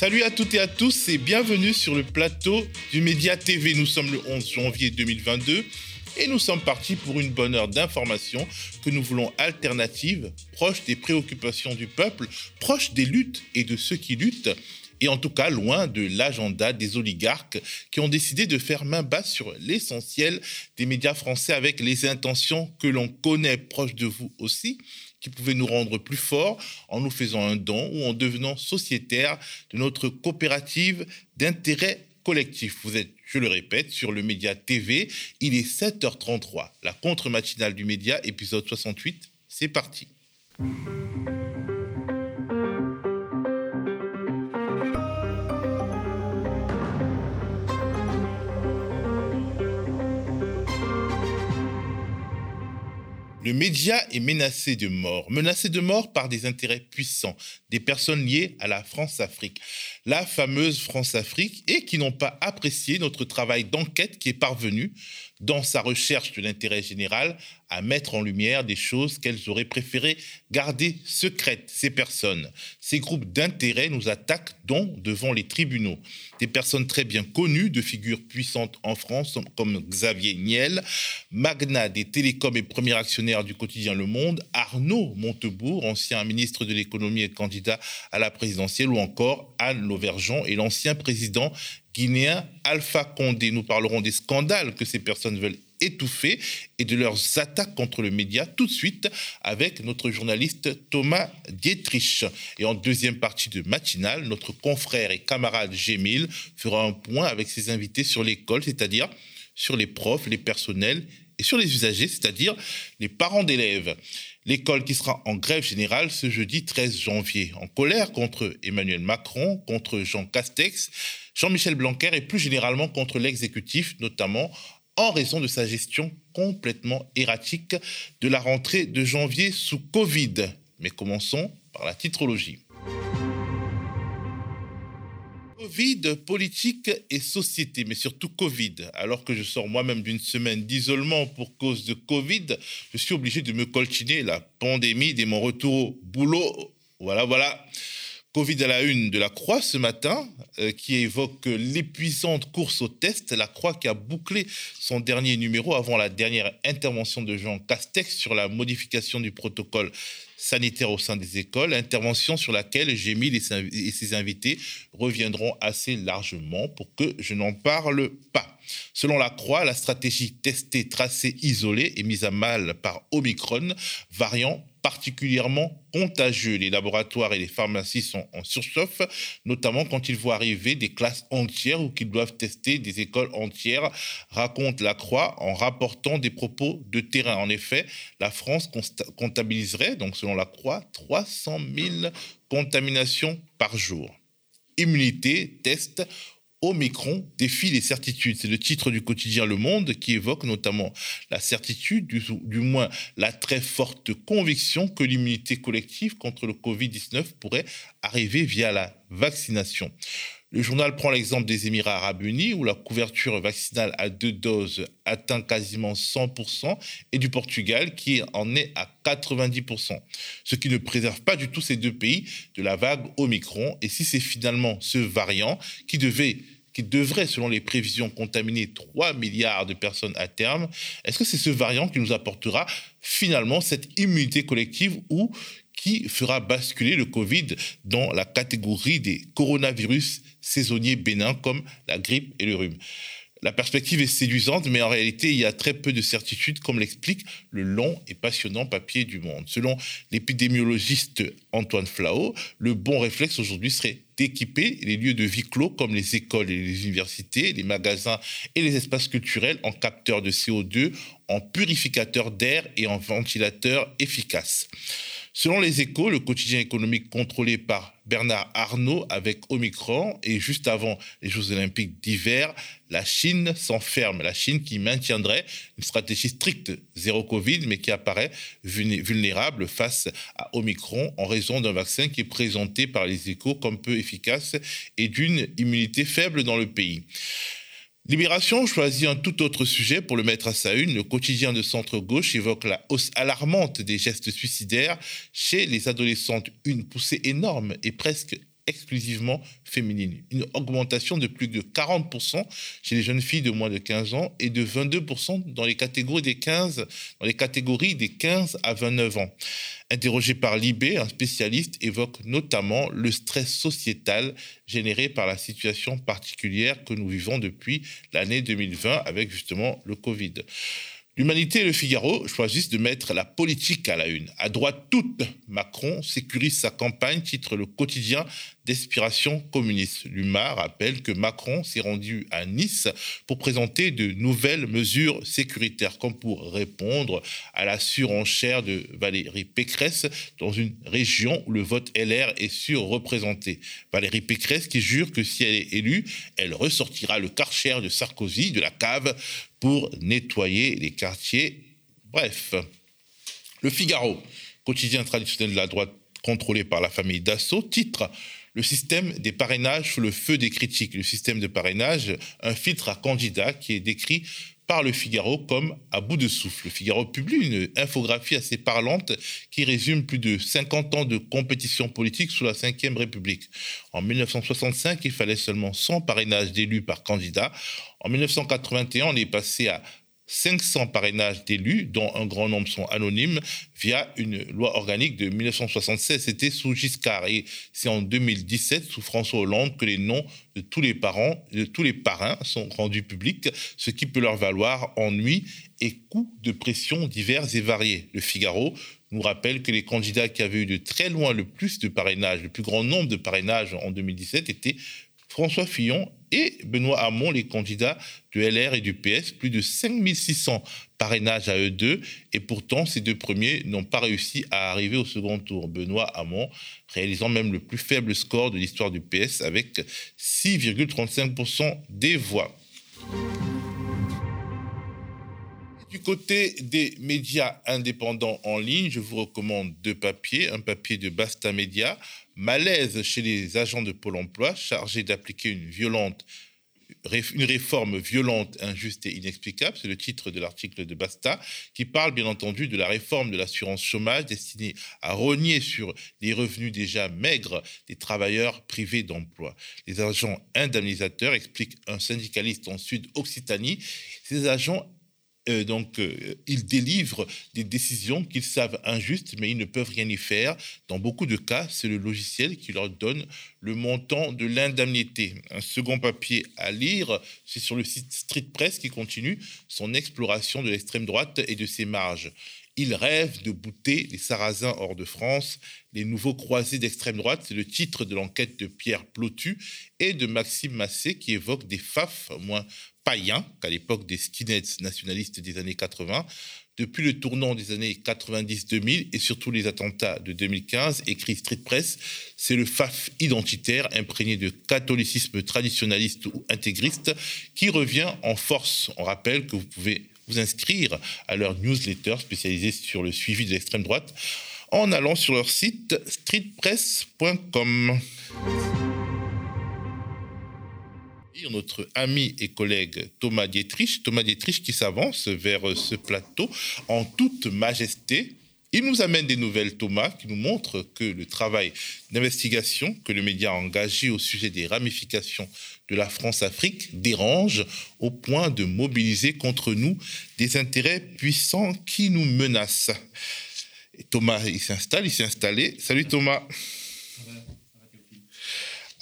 Salut à toutes et à tous et bienvenue sur le plateau du Média TV. Nous sommes le 11 janvier 2022 et nous sommes partis pour une bonne heure d'information que nous voulons alternative, proche des préoccupations du peuple, proche des luttes et de ceux qui luttent et en tout cas loin de l'agenda des oligarques qui ont décidé de faire main basse sur l'essentiel des médias français avec les intentions que l'on connaît proches de vous aussi, qui pouvaient nous rendre plus forts en nous faisant un don ou en devenant sociétaires de notre coopérative d'intérêt collectif. Vous êtes, je le répète, sur le Média TV. Il est 7h33. La contre-matinale du Média, épisode 68. C'est parti. Le média est menacé de mort, menacé de mort par des intérêts puissants, des personnes liées à la France-Afrique, la fameuse France-Afrique, et qui n'ont pas apprécié notre travail d'enquête qui est parvenu, dans sa recherche de l'intérêt général, à mettre en lumière des choses qu'elles auraient préféré garder secrètes. Ces personnes, ces groupes d'intérêt nous attaquent donc devant les tribunaux. Des personnes très bien connues, de figures puissantes en France, comme Xavier Niel, magnat des télécoms et premier actionnaire du quotidien Le Monde, Arnaud Montebourg, ancien ministre de l'économie et candidat à la présidentielle, ou encore Anne Lauvergeon et l'ancien président guinéen Alpha Condé. Nous parlerons des scandales que ces personnes veulent étouffés et de leurs attaques contre le média tout de suite avec notre journaliste Thomas Dietrich. Et en deuxième partie de matinale, notre confrère et camarade Gémil fera un point avec ses invités sur l'école, c'est-à-dire sur les profs, les personnels et sur les usagers, c'est-à-dire les parents d'élèves. L'école qui sera en grève générale ce jeudi 13 janvier, en colère contre Emmanuel Macron, contre Jean Castex, Jean-Michel Blanquer et plus généralement contre l'exécutif, notamment en raison de sa gestion complètement erratique de la rentrée de janvier sous Covid. Mais commençons par la titrologie. Covid, politique et société, mais surtout Covid. Alors que je sors moi-même d'une semaine d'isolement pour cause de Covid, je suis obligé de me coltiner la pandémie dès mon retour au boulot. Voilà, voilà. Covid à la une de la Croix ce matin, euh, qui évoque l'épuisante course au test. La Croix qui a bouclé son dernier numéro avant la dernière intervention de Jean Castex sur la modification du protocole sanitaire au sein des écoles, intervention sur laquelle Gémil et ses invités reviendront assez largement pour que je n'en parle pas. Selon la Croix, la stratégie testée, tracée, isolée est mise à mal par Omicron, variant particulièrement contagieux. Les laboratoires et les pharmacies sont en surchauffe, notamment quand ils voient arriver des classes entières ou qu'ils doivent tester des écoles entières, raconte la Croix en rapportant des propos de terrain. En effet, la France comptabiliserait, donc selon la Croix, 300 000 contaminations par jour. Immunité, test Omicron défie les certitudes. C'est le titre du quotidien Le Monde qui évoque notamment la certitude, du, du moins la très forte conviction que l'immunité collective contre le Covid-19 pourrait arriver via la vaccination. Le journal prend l'exemple des Émirats arabes unis où la couverture vaccinale à deux doses atteint quasiment 100% et du Portugal qui en est à 90%, ce qui ne préserve pas du tout ces deux pays de la vague Omicron. Et si c'est finalement ce variant qui devait qui devrait, selon les prévisions, contaminer 3 milliards de personnes à terme, est-ce que c'est ce variant qui nous apportera finalement cette immunité collective ou qui fera basculer le Covid dans la catégorie des coronavirus saisonniers bénins comme la grippe et le rhume. La perspective est séduisante, mais en réalité, il y a très peu de certitudes, comme l'explique le long et passionnant papier du Monde. Selon l'épidémiologiste Antoine Flao, le bon réflexe aujourd'hui serait d'équiper les lieux de vie clos comme les écoles et les universités, les magasins et les espaces culturels en capteurs de CO2, en purificateurs d'air et en ventilateurs efficaces. Selon les échos, le quotidien économique contrôlé par Bernard Arnault avec Omicron et juste avant les Jeux olympiques d'hiver, la Chine s'enferme. La Chine qui maintiendrait une stratégie stricte zéro Covid, mais qui apparaît vulnérable face à Omicron en raison d'un vaccin qui est présenté par les échos comme peu efficace et d'une immunité faible dans le pays. Libération choisit un tout autre sujet pour le mettre à sa une. Le quotidien de centre-gauche évoque la hausse alarmante des gestes suicidaires chez les adolescentes, une poussée énorme et presque exclusivement féminines. Une augmentation de plus de 40% chez les jeunes filles de moins de 15 ans et de 22% dans les catégories des 15, dans les catégories des 15 à 29 ans. Interrogé par Libé, un spécialiste évoque notamment le stress sociétal généré par la situation particulière que nous vivons depuis l'année 2020 avec justement le Covid. L'Humanité et le Figaro choisissent de mettre la politique à la une. À droite toute, Macron sécurise sa campagne, titre le quotidien d'inspiration communiste. L'UMA rappelle que Macron s'est rendu à Nice pour présenter de nouvelles mesures sécuritaires, comme pour répondre à la surenchère de Valérie Pécresse dans une région où le vote LR est surreprésenté. Valérie Pécresse qui jure que si elle est élue, elle ressortira le karcher de Sarkozy de la cave pour nettoyer les quartiers. Bref, le Figaro, quotidien traditionnel de la droite contrôlé par la famille Dassault, titre le système des parrainages sous le feu des critiques. Le système de parrainage, un filtre à candidats qui est décrit par le Figaro comme à bout de souffle. Le Figaro publie une infographie assez parlante qui résume plus de 50 ans de compétition politique sous la Ve République. En 1965, il fallait seulement 100 parrainages d'élus par candidat. En 1981, on est passé à 500 parrainages d'élus, dont un grand nombre sont anonymes, via une loi organique de 1976. C'était sous Giscard. Et c'est en 2017, sous François Hollande, que les noms de tous les parents, de tous les parrains sont rendus publics, ce qui peut leur valoir ennui et coups de pression divers et variés. Le Figaro nous rappelle que les candidats qui avaient eu de très loin le plus de parrainages, le plus grand nombre de parrainages en 2017 étaient François Fillon et Benoît Hamon, les candidats de LR et du PS, plus de 5600 parrainages à eux deux, et pourtant ces deux premiers n'ont pas réussi à arriver au second tour. Benoît Hamon réalisant même le plus faible score de l'histoire du PS avec 6,35% des voix. Du côté des médias indépendants en ligne, je vous recommande deux papiers. Un papier de Basta Media, Malaise chez les agents de Pôle emploi chargés d'appliquer une une réforme violente, injuste et inexplicable, c'est le titre de l'article de Basta, qui parle bien entendu de la réforme de l'assurance chômage destinée à rogner sur les revenus déjà maigres des travailleurs privés d'emploi. Les agents indemnisateurs, explique un syndicaliste en Sud-Occitanie, ces agents euh, donc, euh, ils délivrent des décisions qu'ils savent injustes, mais ils ne peuvent rien y faire. Dans beaucoup de cas, c'est le logiciel qui leur donne le montant de l'indemnité. Un second papier à lire, c'est sur le site Street Press qui continue son exploration de l'extrême droite et de ses marges. Il rêve de bouter les Sarrasins hors de France. Les nouveaux croisés d'extrême droite, c'est le titre de l'enquête de Pierre Plotu et de Maxime Massé qui évoque des FAF moins païens qu'à l'époque des skinheads nationalistes des années 80. Depuis le tournant des années 90-2000 et surtout les attentats de 2015, écrit Street Press, c'est le FAF identitaire imprégné de catholicisme traditionnaliste ou intégriste qui revient en force. On rappelle que vous pouvez vous inscrire à leur newsletter spécialisée sur le suivi de l'extrême droite en allant sur leur site streetpress.com. Notre ami et collègue Thomas Dietrich, Thomas Dietrich qui s'avance vers ce plateau en toute majesté. Il nous amène des nouvelles, Thomas, qui nous montrent que le travail d'investigation que le média a engagé au sujet des ramifications de la France-Afrique dérange au point de mobiliser contre nous des intérêts puissants qui nous menacent. Thomas, il s'installe, il s'est installé. Salut Thomas.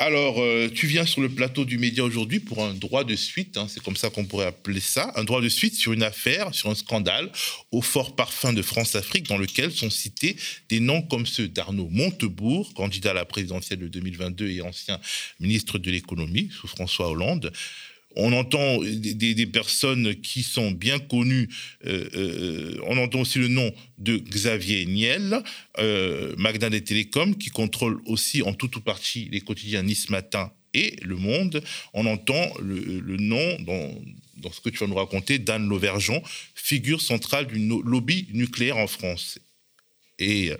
Alors, euh, tu viens sur le plateau du média aujourd'hui pour un droit de suite, hein, c'est comme ça qu'on pourrait appeler ça, un droit de suite sur une affaire, sur un scandale au fort parfum de France-Afrique dans lequel sont cités des noms comme ceux d'Arnaud Montebourg, candidat à la présidentielle de 2022 et ancien ministre de l'économie sous François Hollande, on entend des, personnes qui sont bien connues. Euh, euh, on entend aussi le nom de Xavier Niel, euh, Magna des Télécoms, qui contrôle aussi en tout ou partie les quotidiens Nice Matin et Le Monde. On entend le, nom dans, dans, ce que tu vas nous raconter d'Anne Lauvergeon, figure centrale du lobby nucléaire en France. Et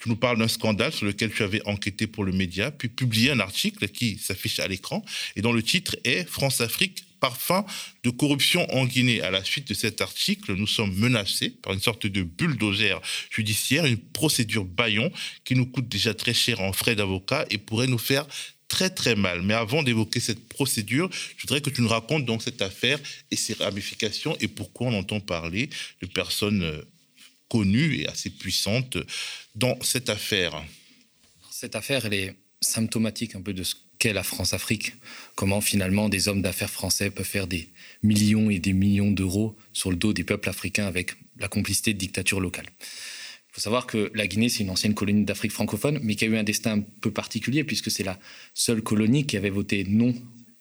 tu nous parles d'un scandale sur lequel tu avais enquêté pour le média, puis publié un article qui s'affiche à l'écran, et dont le titre est France-Afrique, parfum de corruption en Guinée. À la suite de cet article, nous sommes menacés par une sorte de bulldozer judiciaire, une procédure baillon qui nous coûte déjà très cher en frais d'avocat et pourrait nous faire très très mal. Mais avant d'évoquer cette procédure, je voudrais que tu nous racontes donc cette affaire et ses ramifications et pourquoi on entend parler de personnes euh, connues et assez puissantes dans cette affaire. Cette affaire, elle est symptomatique un peu de ce qu'est la France-Afrique. Comment finalement des hommes d'affaires français peuvent faire des millions et des millions d'euros sur le dos des peuples africains avec la complicité de dictatures locales. Il faut savoir que la Guinée, c'est une ancienne colonie d'Afrique francophone, mais qui a eu un destin un peu particulier, puisque c'est la seule colonie qui avait voté non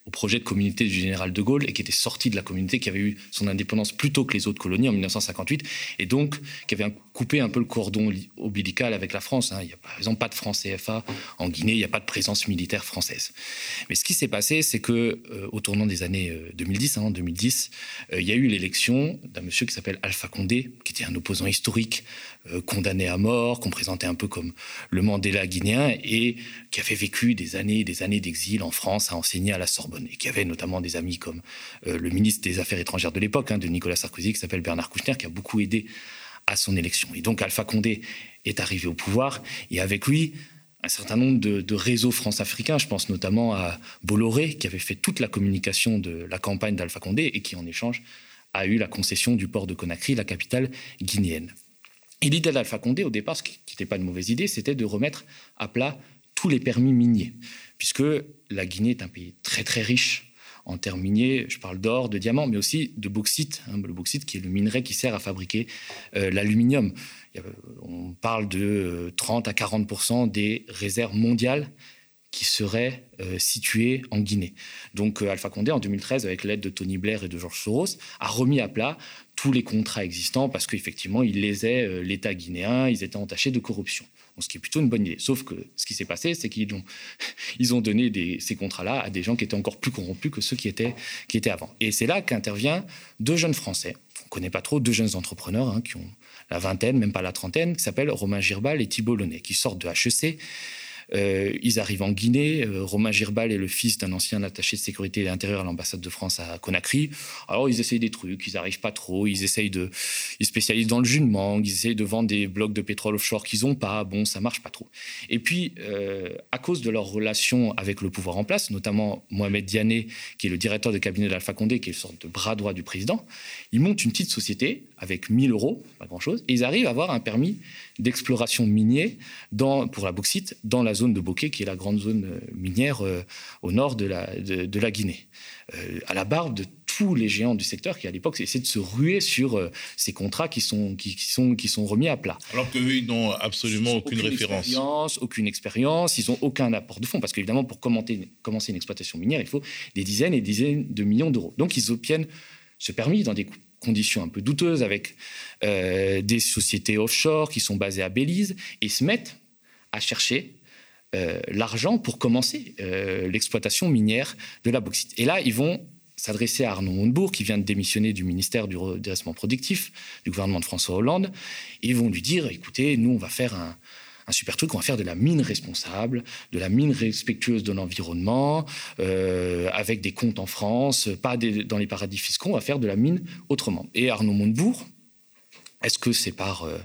au projet de communauté du général de Gaulle et qui était sorti de la communauté, qui avait eu son indépendance plus tôt que les autres colonies en 1958, et donc qui avait coupé un peu le cordon ombilical avec la France. Hein. Il n'y a par exemple pas de franc CFA en Guinée, il n'y a pas de présence militaire française. Mais ce qui s'est passé, c'est que euh, au tournant des années 2010, euh, hein, en 2010, euh, il y a eu l'élection d'un monsieur qui s'appelle Alpha Condé, qui était un opposant historique condamné à mort, qu'on présentait un peu comme le Mandela guinéen, et qui avait vécu des années et des années d'exil en France, à enseigner à la Sorbonne, et qui avait notamment des amis comme le ministre des Affaires étrangères de l'époque, hein, de Nicolas Sarkozy, qui s'appelle Bernard Kouchner, qui a beaucoup aidé à son élection. Et donc Alpha Condé est arrivé au pouvoir et avec lui un certain nombre de, réseaux france-africains, je pense notamment à Bolloré qui avait fait toute la communication de la campagne d'Alpha Condé et qui en échange a eu la concession du port de Conakry, la capitale guinéenne. Et l'idée d'Alpha Condé au départ, ce qui n'était pas une mauvaise idée, c'était de remettre à plat tous les permis miniers, puisque la Guinée est un pays très très riche en miniers. Je parle d'or, de diamants, mais aussi de bauxite. Hein, le bauxite qui est le minerai qui sert à fabriquer euh, l'aluminium. On parle de 30 euh, à 40 des réserves mondiales qui seraient euh, situées en Guinée. Donc Alpha Condé, en 2013, avec l'aide de Tony Blair et de George Soros, a remis à plat tous les contrats existants parce qu'effectivement, ils lésaient l'État guinéen, ils étaient entachés de corruption ce qui est plutôt une bonne idée. Sauf que ce qui s'est passé, c'est qu'ils ont, ils ont donné ces contrats-là à des gens qui étaient encore plus corrompus que ceux qui étaient, qui étaient avant. Et c'est là qu'intervient deux jeunes Français, on ne connaît pas trop, deux jeunes entrepreneurs hein, qui ont la vingtaine, même pas la trentaine, qui s'appellent Romain Girbal et Thibault Launay, qui sortent de HEC ils arrivent en Guinée. Euh, Romain Girbal est le fils d'un ancien attaché de sécurité et à l'ambassade de France à Conakry. Alors, ils essayent des trucs, ils n'arrivent pas trop. Ils essayent de. Ils spécialisent dans le jus ils essayent de vendre des blocs de pétrole offshore qu'ils n'ont pas. Bon, ça marche pas trop. Et puis, euh, à cause de leur relation avec le pouvoir en place, notamment Mohamed Diané, qui est le directeur de cabinet d'Alpha Condé, qui est une sorte de bras droit du président, ils montent une petite société avec 1000 euros, pas grand-chose, et ils arrivent à avoir un permis d'exploration minier dans, pour la bauxite dans la zone de Bokeh, qui est la grande zone euh, minière euh, au nord de la, de, la Guinée. Euh, à la barbe de tous les géants du secteur qui, à l'époque, essaient de se ruer sur ces contrats qui sont, qui, sont, qui sont remis à plat. Alors qu'eux, ils n'ont absolument aucune, référence. aucune expérience, ils n'ont aucun apport de fonds, parce qu'évidemment, pour commencer, commencer une exploitation minière, il faut des dizaines et des dizaines de millions d'euros. Donc, ils obtiennent ce permis dans des conditions un peu douteuses avec euh, des sociétés offshore qui sont basées à Belize et se mettent à chercher euh, l'argent pour commencer euh, l'exploitation minière de la bauxite. Et là, ils vont s'adresser à Arnaud Montebourg, qui vient de démissionner du ministère du redressement productif du gouvernement de François Hollande. Et ils vont lui dire, écoutez, nous, on va faire un, un super truc. On va faire de la mine responsable, de la mine respectueuse de l'environnement, euh, avec des comptes en France, pas dans les paradis fiscaux. On va faire de la mine autrement. Et Arnaud Montebourg, est-ce que c'est par euh,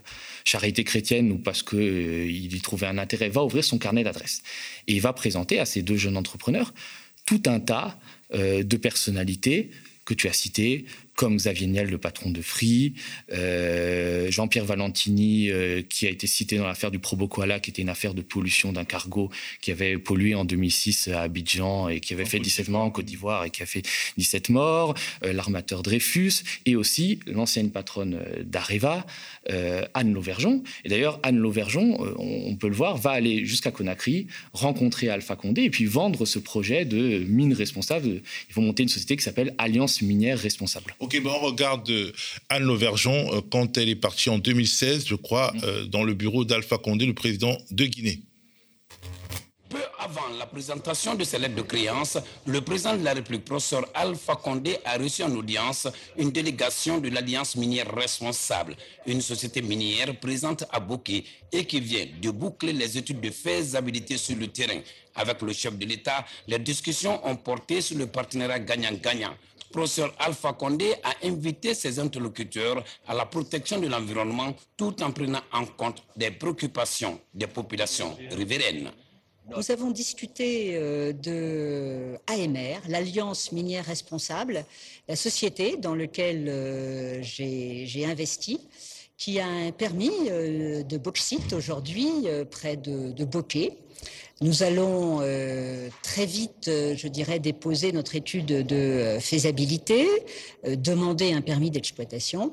charité chrétienne ou parce qu'il euh, y trouvait un intérêt, va ouvrir son carnet d'adresses. Et il va présenter à ces deux jeunes entrepreneurs tout un tas de personnalités que tu as citées, comme Xavier Niel, le patron de Free, euh, Jean-Pierre Valentini, euh, qui a été cité dans l'affaire du Probokoala, qui était une affaire de pollution d'un cargo qui avait pollué en 2006 à Abidjan et qui avait fait 17 morts en Côte d'Ivoire et qui a fait 17 morts, euh, l'armateur Dreyfus, et aussi l'ancienne patronne d'Areva, Anne Lauvergeon. Et d'ailleurs, Anne Lauvergeon, on, peut le voir, va aller jusqu'à Conakry, rencontrer Alpha Condé et puis vendre ce projet de mine responsable. Ils vont monter une société qui s'appelle Alliance minière responsable. Ok, ben on regarde euh, Anne Lauvergeon euh, quand elle est partie en 2016, je crois, mm. euh, dans le bureau d'Alpha Condé, le président de Guinée. Peu avant la présentation de ces lettres de créance, le président de la République, professeur Alpha Condé, a reçu en audience une délégation de l'Alliance minière responsable, une société minière présente à Bokeh et qui vient de boucler les études de faisabilité sur le terrain. Avec le chef de l'État, les discussions ont porté sur le partenariat gagnant-gagnant professeur Alpha Condé a invité ses interlocuteurs à la protection de l'environnement tout en prenant en compte des préoccupations des populations riveraines. Nous avons discuté euh, de AMR, l'Alliance minière responsable, la société dans laquelle euh, j'ai investi, qui a un permis euh, de bauxite aujourd'hui près de, de Bokeh. Nous allons très vite, je dirais, déposer notre étude de faisabilité, demander un permis d'exploitation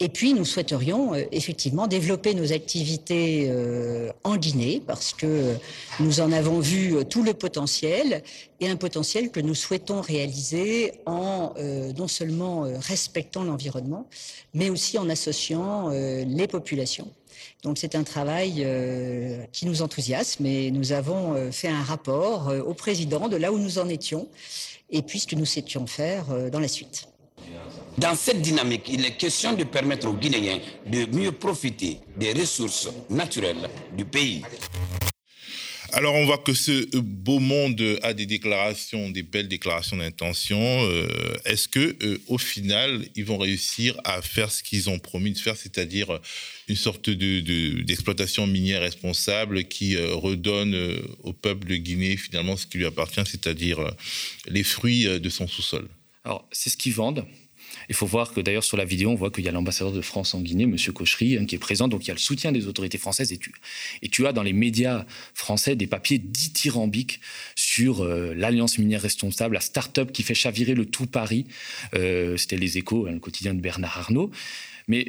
et puis, nous souhaiterions euh, effectivement développer nos activités euh, en Guinée parce que nous en avons vu euh, tout le potentiel et un potentiel que nous souhaitons réaliser en non seulement respectant l'environnement, mais aussi en associant les populations. Donc c'est un travail qui nous enthousiasme et nous avons fait un rapport au président de là où nous en étions et puis ce que nous souhaitions faire dans la suite. Dans cette dynamique, il est question de permettre aux Guinéens de mieux profiter des ressources naturelles du pays. Alors on voit que ce beau monde a des déclarations, des belles déclarations d'intention. Euh, est-ce que euh, au final ils vont réussir à faire ce qu'ils ont promis de faire, c'est-à-dire une sorte d'exploitation minière responsable qui euh, redonne au peuple de Guinée finalement ce qui lui appartient, c'est-à-dire les fruits de son sous-sol? Alors c'est ce qu'ils vendent. Il faut voir que d'ailleurs sur la vidéo, on voit qu'il y a l'ambassadeur de France en Guinée, M. Cochery, hein, qui est présent. Donc il y a le soutien des autorités françaises. Et tu, et tu as dans les médias français des papiers dithyrambiques sur euh, l'Alliance minière responsable, la start-up qui fait chavirer le tout Paris. Euh, c'était les échos, hein, le quotidien de Bernard Arnault. Mais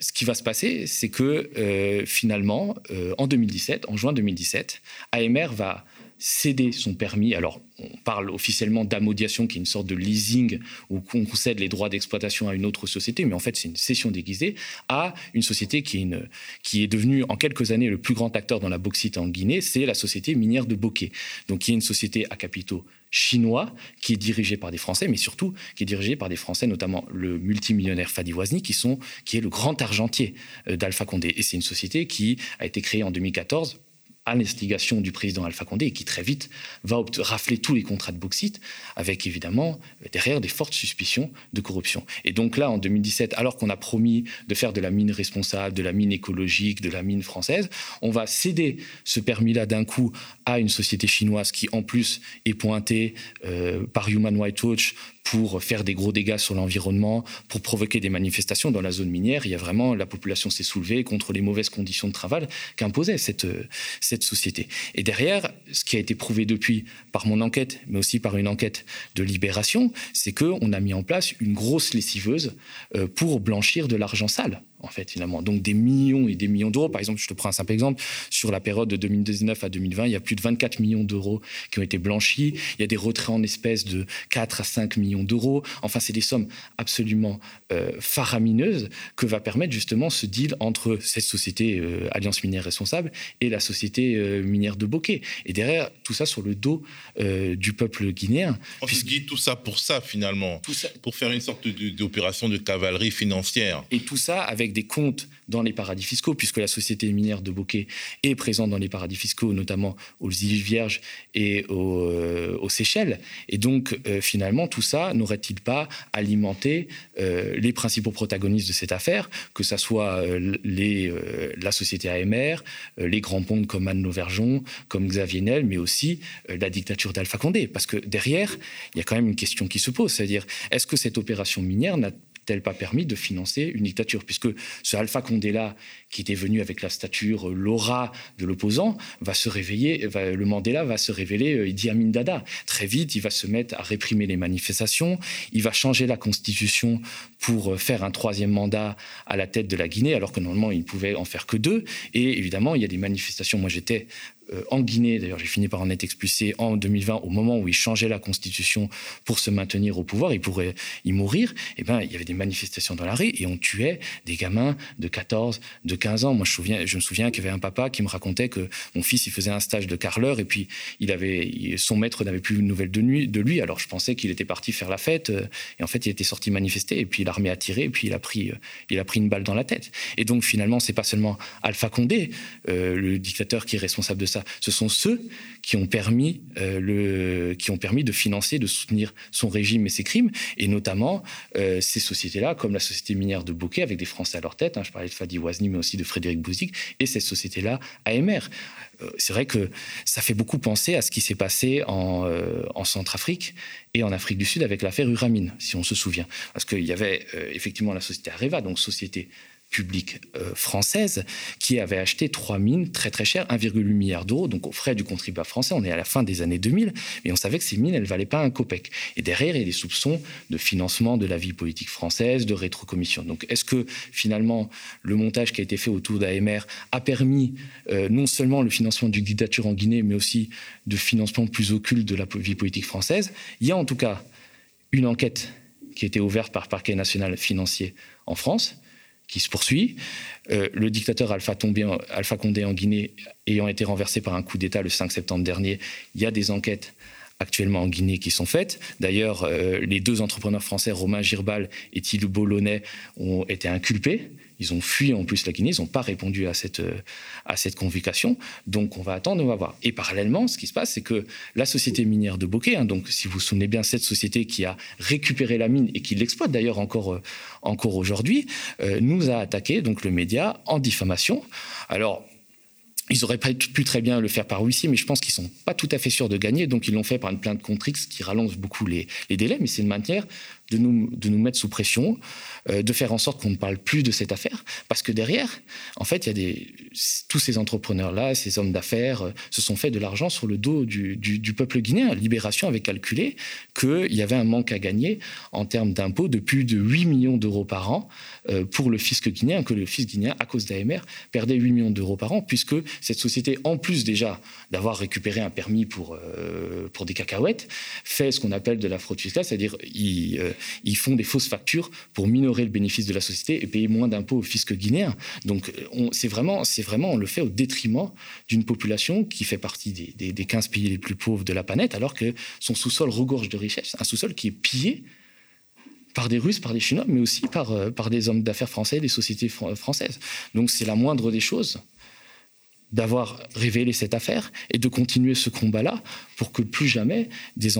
ce qui va se passer, c'est que euh, finalement, en 2017, en juin 2017, AMR va céder son permis. Alors, on parle officiellement d'amodiation, qui est une sorte de leasing où on concède les droits d'exploitation à une autre société, mais en fait, c'est une cession déguisée à une société qui est, une, qui est devenue en quelques années le plus grand acteur dans la bauxite en Guinée, c'est la société minière de Bokeh. Donc, qui est une société à capitaux chinois qui est dirigée par des Français, mais surtout qui est dirigée par des Français, notamment le multimillionnaire Fadi Wazni, qui, sont, qui est le grand argentier euh, d'Alpha Condé. Et c'est une société qui a été créée en 2014 à l'instigation du président Alpha Condé et qui très vite va rafler tous les contrats de bauxite avec évidemment derrière des fortes suspicions de corruption. Et donc là, en 2017, alors qu'on a promis de faire de la mine responsable, de la mine écologique, de la mine française, on va céder ce permis-là d'un coup à une société chinoise qui en plus est pointée euh, par Human Rights Watch pour faire des gros dégâts sur l'environnement, pour provoquer des manifestations dans la zone minière. Il y a vraiment, la population s'est soulevée contre les mauvaises conditions de travail qu'imposait cette, cette société. Et derrière, ce qui a été prouvé depuis par mon enquête, mais aussi par une enquête de libération, c'est qu'on a mis en place une grosse lessiveuse euh, pour blanchir de l'argent sale en fait, finalement. Donc des millions et des millions d'euros. Par exemple, je te prends un simple exemple. Sur la période de 2019 à 2020, il y a plus de 24 millions d'euros qui ont été blanchis. Il y a des retraits en espèces de 4 à 5 millions d'euros. Enfin, c'est des sommes absolument euh, faramineuses que va permettre justement ce deal entre cette société euh, Alliance Minière Responsable et la société euh, minière de Bokeh. Et derrière, tout ça sur le dos du peuple guinéen. On se dit tout ça pour ça, finalement. Pour faire une sorte d'opération de cavalerie financière. Et tout ça avec des comptes dans les paradis fiscaux, puisque la société minière de Bokeh est présente dans les paradis fiscaux, notamment aux îles Vierges et aux, euh, Seychelles. Et donc, euh, finalement, tout ça n'aurait-il pas alimenté euh, les principaux protagonistes de cette affaire, que ce soit la société AMR, les grands ponts comme Anne Lauvergeon, comme Xavier Nel, mais aussi la dictature d'Alpha Condé? Parce que derrière, il y a quand même une question qui se pose, c'est-à-dire, est-ce que cette opération minière n'a elle pas permis de financer une dictature? Puisque ce Alpha Condé-là, qui était venu avec la stature, l'aura de l'opposant, va se réveiller, le Mandela va se révéler euh, Idi Amin Dada. Très vite, il va se mettre à réprimer les manifestations, il va changer la constitution pour euh, faire un troisième mandat à la tête de la Guinée, alors que normalement, il pouvait en faire que deux. Et évidemment, il y a des manifestations. Moi, j'étais euh, en Guinée, d'ailleurs j'ai fini par en être expulsé en 2020, au moment où il changeait la constitution pour se maintenir au pouvoir, il pourrait y mourir, et eh ben, il y avait des manifestations dans la rue et on tuait des gamins de 14, de 15 ans. Moi je, me souviens qu'il y avait un papa qui me racontait que mon fils il faisait un stage de carreleur et puis son maître n'avait plus de nouvelles de, lui, alors je pensais qu'il était parti faire la fête euh, et en fait il était sorti manifester et puis l'armée a tiré et puis il a pris, euh, une balle dans la tête. Et donc finalement c'est pas seulement Alpha Condé, le dictateur qui est responsable de ça, Ce sont ceux qui ont permis, le, qui ont permis de financer, de soutenir son régime et ses crimes, et notamment ces sociétés-là, comme la société minière de Bokeh, avec des Français à leur tête. Hein, je parlais de Fadi Wazni, mais aussi de Frédéric Bouzik, et cette société-là, AMR. C'est vrai que ça fait beaucoup penser à ce qui s'est passé en, en Centrafrique et en Afrique du Sud avec l'affaire Uramine, si on se souvient. Parce qu'il y avait effectivement la société Areva, donc société publique euh, française qui avait acheté trois mines très très chères, 1,8 milliard d'euros, donc aux frais du contribuable français. On est à la fin des années 2000, mais on savait que ces mines, elles valaient pas un copec. Et derrière, il y a des soupçons de financement de la vie politique française, de rétrocommission. Donc est-ce que finalement le montage qui a été fait autour d'AMR a permis euh, non seulement le financement d'une dictature en Guinée, mais aussi de financement plus occulte de la vie politique française? Il y a en tout cas une enquête qui a été ouverte par parquet national financier en France qui se poursuit. Euh, le dictateur Alpha, Alpha, Condé en Guinée ayant été renversé par un coup d'État le 5 septembre dernier, il y a des enquêtes actuellement en Guinée qui sont faites. D'ailleurs, euh, les deux entrepreneurs français, Romain Girbal et Thilou Bolonais, ont été inculpés. Ils ont fui en plus la Guinée, ils n'ont pas répondu à cette, à cette convocation. Donc on va attendre, on va voir. Et parallèlement, ce qui se passe, c'est que la société minière de Bokeh, hein, donc si vous vous souvenez bien, cette société qui a récupéré la mine et qui l'exploite d'ailleurs encore, euh, encore aujourd'hui, euh, nous a attaqué, donc le média, en diffamation. Alors, ils auraient pu très bien le faire par huissier, mais je pense qu'ils sont pas tout à fait sûrs de gagner, donc ils l'ont fait par une plainte contre X qui rallonge beaucoup les, délais, mais c'est une manière de nous, de nous mettre sous pression, euh, de faire en sorte qu'on ne parle plus de cette affaire, parce que derrière, en fait, il y a des, tous ces entrepreneurs-là, ces hommes d'affaires, euh, se sont fait de l'argent sur le dos du, du, peuple guinéen. Libération avait calculé qu'il y avait un manque à gagner en termes d'impôts de plus de 8 millions d'euros par an euh, pour le fisc guinéen, que le fisc guinéen, à cause d'AMR, perdait 8 millions d'euros par an, puisque cette société, en plus déjà d'avoir récupéré un permis pour, pour des cacahuètes, fait ce qu'on appelle de la fraude fiscale, c'est-à-dire ils font des fausses factures pour minorer le bénéfice de la société et payer moins d'impôts au fisc guinéen. Donc c'est vraiment, vraiment, on le fait au détriment d'une population qui fait partie des, des, 15 pays les plus pauvres de la planète, alors que son sous-sol regorge de richesses, un sous-sol qui est pillé par des Russes, par des Chinois, mais aussi par, euh, par des hommes d'affaires français, des sociétés françaises. Donc c'est la moindre des choses d'avoir révélé cette affaire et de continuer ce combat-là pour que plus jamais des,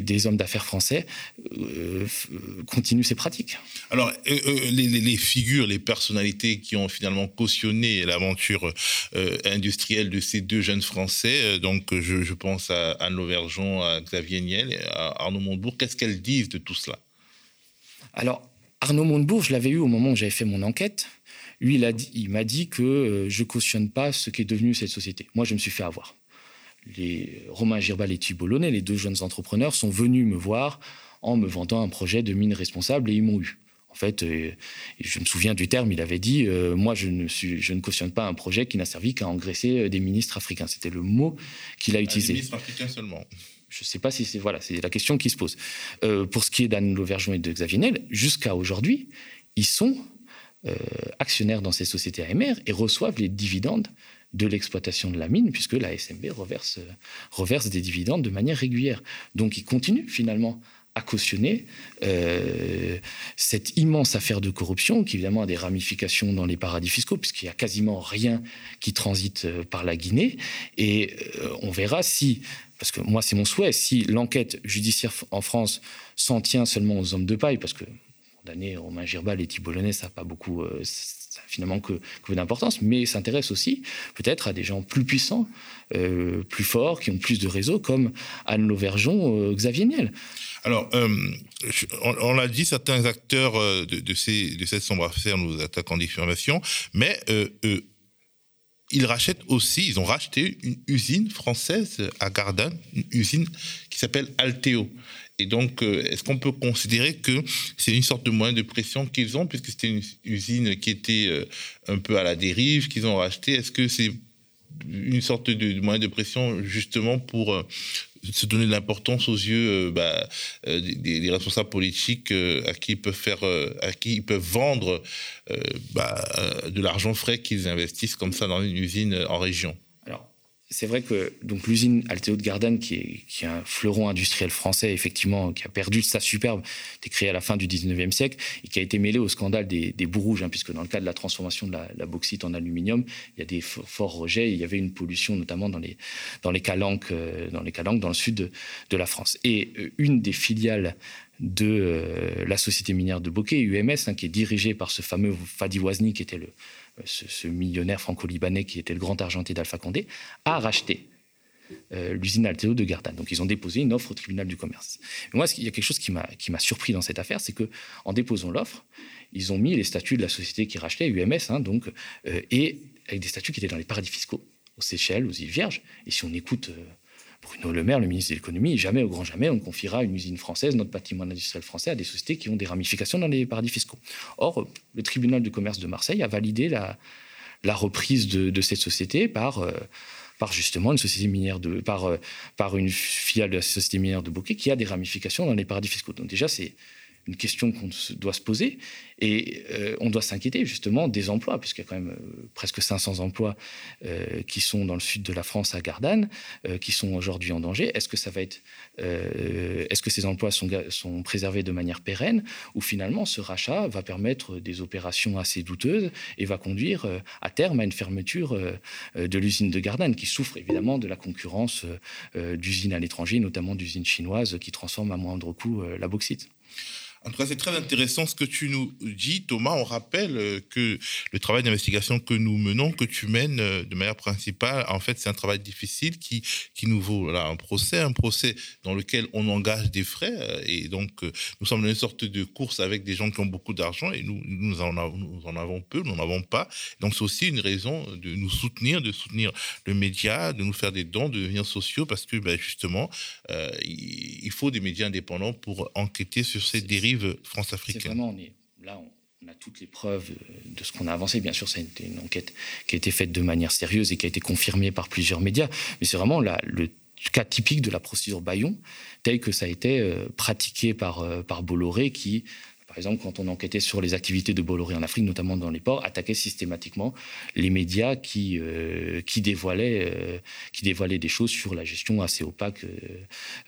des, hommes d'affaires français euh, continuent ces pratiques. Alors, euh, euh, les, figures, les personnalités qui ont finalement cautionné l'aventure industrielle de ces deux jeunes Français, donc je, pense à Anne Lauvergeon, à Xavier Niel, à Arnaud Montebourg, qu'est-ce qu'elles disent de tout cela? Alors, Arnaud Montebourg, je l'avais eu au moment où j'avais fait mon enquête. Lui, il, m'a dit que euh, je cautionne pas ce qui est devenu cette société. Moi, je me suis fait avoir. Les Romain Girbal et Thibault les deux jeunes entrepreneurs, sont venus me voir en me vendant un projet de mine responsable et ils m'ont eu. En fait, euh, je me souviens du terme, il avait dit euh, Moi, je ne, je ne, cautionne pas un projet qui n'a servi qu'à engraisser des ministres africains. C'était le mot qu'il a ah, utilisé. Des ministres africains seulement. Je ne sais pas si c'est voilà, c'est la question qui se pose. pour ce qui est d'Anne Lauvergeon et de Xavier Niel, jusqu'à aujourd'hui, ils sont euh, actionnaires dans ces sociétés AMR et reçoivent les dividendes de l'exploitation de la mine, puisque la SMB reverse, euh, reverse des dividendes de manière régulière. Donc ils continuent finalement à cautionner euh, cette immense affaire de corruption, qui évidemment a des ramifications dans les paradis fiscaux, puisqu'il n'y a quasiment rien qui transite par la Guinée. Et on verra si, parce que moi c'est mon souhait, si l'enquête judiciaire en France s'en tient seulement aux hommes de paille, parce que condamner Romain Girbal et Thibault ça n'a pas beaucoup, euh, finalement que, d'importance, mais s'intéresse aussi peut-être à des gens plus puissants, euh, plus forts, qui ont plus de réseaux, comme Anne Lauvergeon, euh, Xavier Niel. Alors, on, l'a dit, certains acteurs de, ces, de cette sombre affaire nous attaquent en diffamation, mais ils rachètent aussi, ils ont racheté une usine française à Gardanne, une usine qui s'appelle Alteo. Et donc, euh, est-ce qu'on peut considérer que c'est une sorte de moyen de pression qu'ils ont, puisque c'était une usine qui était euh, un peu à la dérive, qu'ils ont racheté? Est-ce que c'est une sorte de moyen de pression justement pour euh, se donner de l'importance aux yeux bah, des, responsables politiques à qui ils peuvent faire, à qui ils peuvent vendre bah, de l'argent frais qu'ils investissent comme ça dans une usine en région? C'est vrai que donc l'usine Alteo de qui est, un fleuron industriel français, effectivement, qui a perdu sa superbe, été créé à la fin du 19e siècle, et qui a été mêlé au scandale des, des rouges, hein, puisque dans le cadre de la transformation de la, bauxite en aluminium, il y a des forts rejets, il y avait une pollution notamment dans les, dans les calanques, euh, dans les calanques, dans le sud de, de la France. Et euh, une des filiales de euh, la société minière de Bokeh, UMS, hein, qui est dirigée par ce fameux Fadi Wazni, qui était le, ce, millionnaire franco-libanais qui était le grand argentier d'Alpha Condé, a racheté euh, l'usine Alteo de Gardanne. Donc ils ont déposé une offre au tribunal du commerce. moi, il y a quelque chose qui m'a surpris dans cette affaire, c'est que en déposant l'offre, ils ont mis les statuts de la société qui rachetait, UMS, hein, donc, euh, et avec des statuts qui étaient dans les paradis fiscaux, aux Seychelles, aux îles Vierges. Et si on écoute euh, Bruno Le Maire, le ministre de l'économie, jamais, au grand jamais, on ne confiera une usine française, notre patrimoine industriel français, à des sociétés qui ont des ramifications dans les paradis fiscaux. Or, le tribunal du commerce de Marseille a validé la, reprise de, cette société par, euh, par justement une société minière de, par, euh, par une filiale de la société minière de Bokeh qui a des ramifications dans les paradis fiscaux. Donc déjà, c'est une question qu'on doit se poser. Et euh, on doit s'inquiéter justement des emplois, puisqu'il y a quand même euh, presque 500 emplois euh, qui sont dans le sud de la France à Gardanne, qui sont aujourd'hui en danger. Est-ce que ces emplois sont, sont préservés de manière pérenne, ou finalement ce rachat va permettre des opérations assez douteuses et va conduire à terme à une fermeture de l'usine de Gardanne, qui souffre évidemment de la concurrence d'usines à l'étranger, notamment d'usines chinoises qui transforment à moindre coût la bauxite? En tout cas, c'est très intéressant ce que tu nous dis, Thomas. On rappelle euh, que le travail d'investigation que nous menons, que tu mènes euh, de manière principale, en fait, c'est un travail difficile qui, qui nous vaut voilà, un procès, un procès dans lequel on engage des frais. Euh, et donc, nous sommes dans une sorte de course avec des gens qui ont beaucoup d'argent et nous, nous, en avons, peu, nous n'en avons pas. Donc, c'est aussi une raison de nous soutenir, de soutenir le média, de nous faire des dons, de devenir sociaux, parce que ben, justement, il faut des médias indépendants pour enquêter sur ces dérives France-africaine. Vraiment, on est, là, on, a toutes les preuves de ce qu'on a avancé. Bien sûr, c'est une, enquête qui a été faite de manière sérieuse et qui a été confirmée par plusieurs médias. Mais c'est vraiment le cas typique de la procédure Bayon, tel que ça a été euh, pratiqué par, euh, par Bolloré, qui par exemple, quand on enquêtait sur les activités de Bolloré en Afrique, notamment dans les ports, attaquait systématiquement les médias qui, euh, euh, qui dévoilaient des choses sur la gestion assez opaque